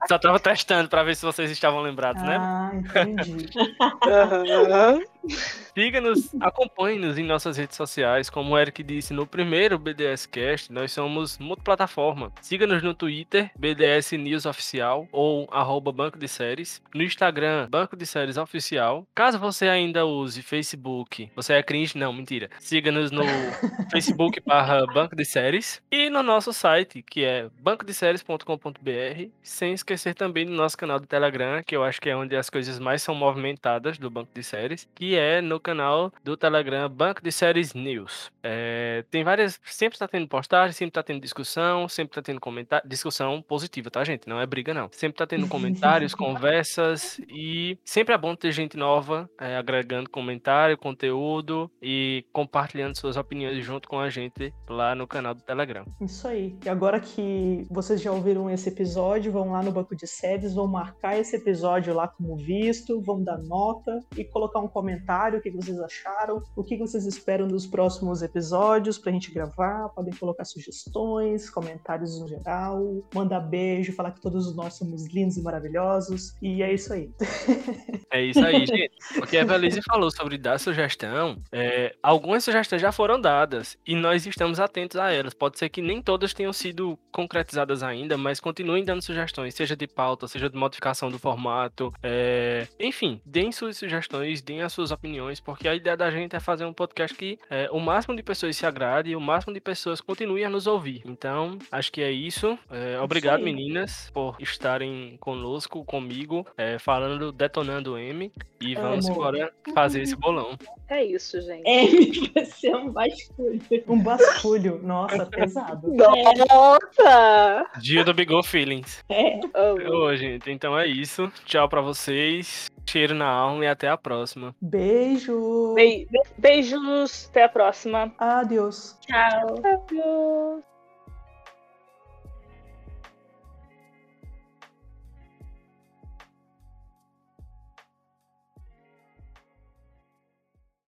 Só tava testando pra ver se vocês estavam lembrados, né? Ah, entendi. Aham. Siga-nos, acompanhe-nos em nossas redes sociais. Como o Eric disse no primeiro BDS Cast, nós somos multiplataforma. Siga-nos no Twitter, BDS News Oficial ou arroba Banco de Séries. No Instagram, Banco de Séries Oficial. Caso você ainda use Facebook, você é cringe? Não, mentira. Siga-nos no [laughs] Facebook barra Banco de Séries e no nosso site, que é bancodeséries.com.br. Sem esquecer também do nosso canal do Telegram, que eu acho que é onde as coisas mais são movimentadas do Banco de Séries, que é no canal do Telegram Banco de Séries News. É, tem várias. Sempre está tendo postagem, sempre está tendo discussão, sempre está tendo comentário. Discussão positiva, tá, gente? Não é briga, não. Sempre está tendo [laughs] comentários, conversas e sempre é bom ter gente nova é, agregando comentário, conteúdo e compartilhando suas opiniões junto com a gente lá no canal do Telegram. Isso aí. E agora que vocês já ouviram esse episódio, vão lá no banco de séries, vão marcar esse episódio lá como visto, vão dar nota e colocar um comentário, o que vocês acharam, o que vocês esperam dos próximos episódios pra gente gravar, podem colocar sugestões, comentários no geral, mandar beijo, falar que todos nós somos lindos e maravilhosos. E é isso aí. [laughs] É isso aí, gente. Porque a Valise falou sobre dar sugestão. é, algumas sugestões já foram dadas e nós estamos atentos a elas. Pode ser que nem todas tenham sido concretizadas ainda, mas continuem dando sugestões, seja de pauta, seja de modificação do formato. é, Enfim, deem suas sugestões, deem as suas opiniões, porque a ideia da gente é fazer um podcast que é, o máximo de pessoas se agrade e o máximo de pessoas continuem a nos ouvir. Então, acho que é isso. É, obrigado, aí. meninas, por estarem conosco, comigo, é, falando, detonando o M. E vamos Amo. embora fazer esse bolão. É isso, gente. M vai ser um basculho. Um basculho. Nossa, pesado. [laughs] Nossa! Dia do Bigol Feelings. É. Ô, gente, então é isso. Tchau pra vocês. Cheiro na alma e até a próxima. Beijo. Be- beijos, até a próxima. Adeus. Tchau. Adeus.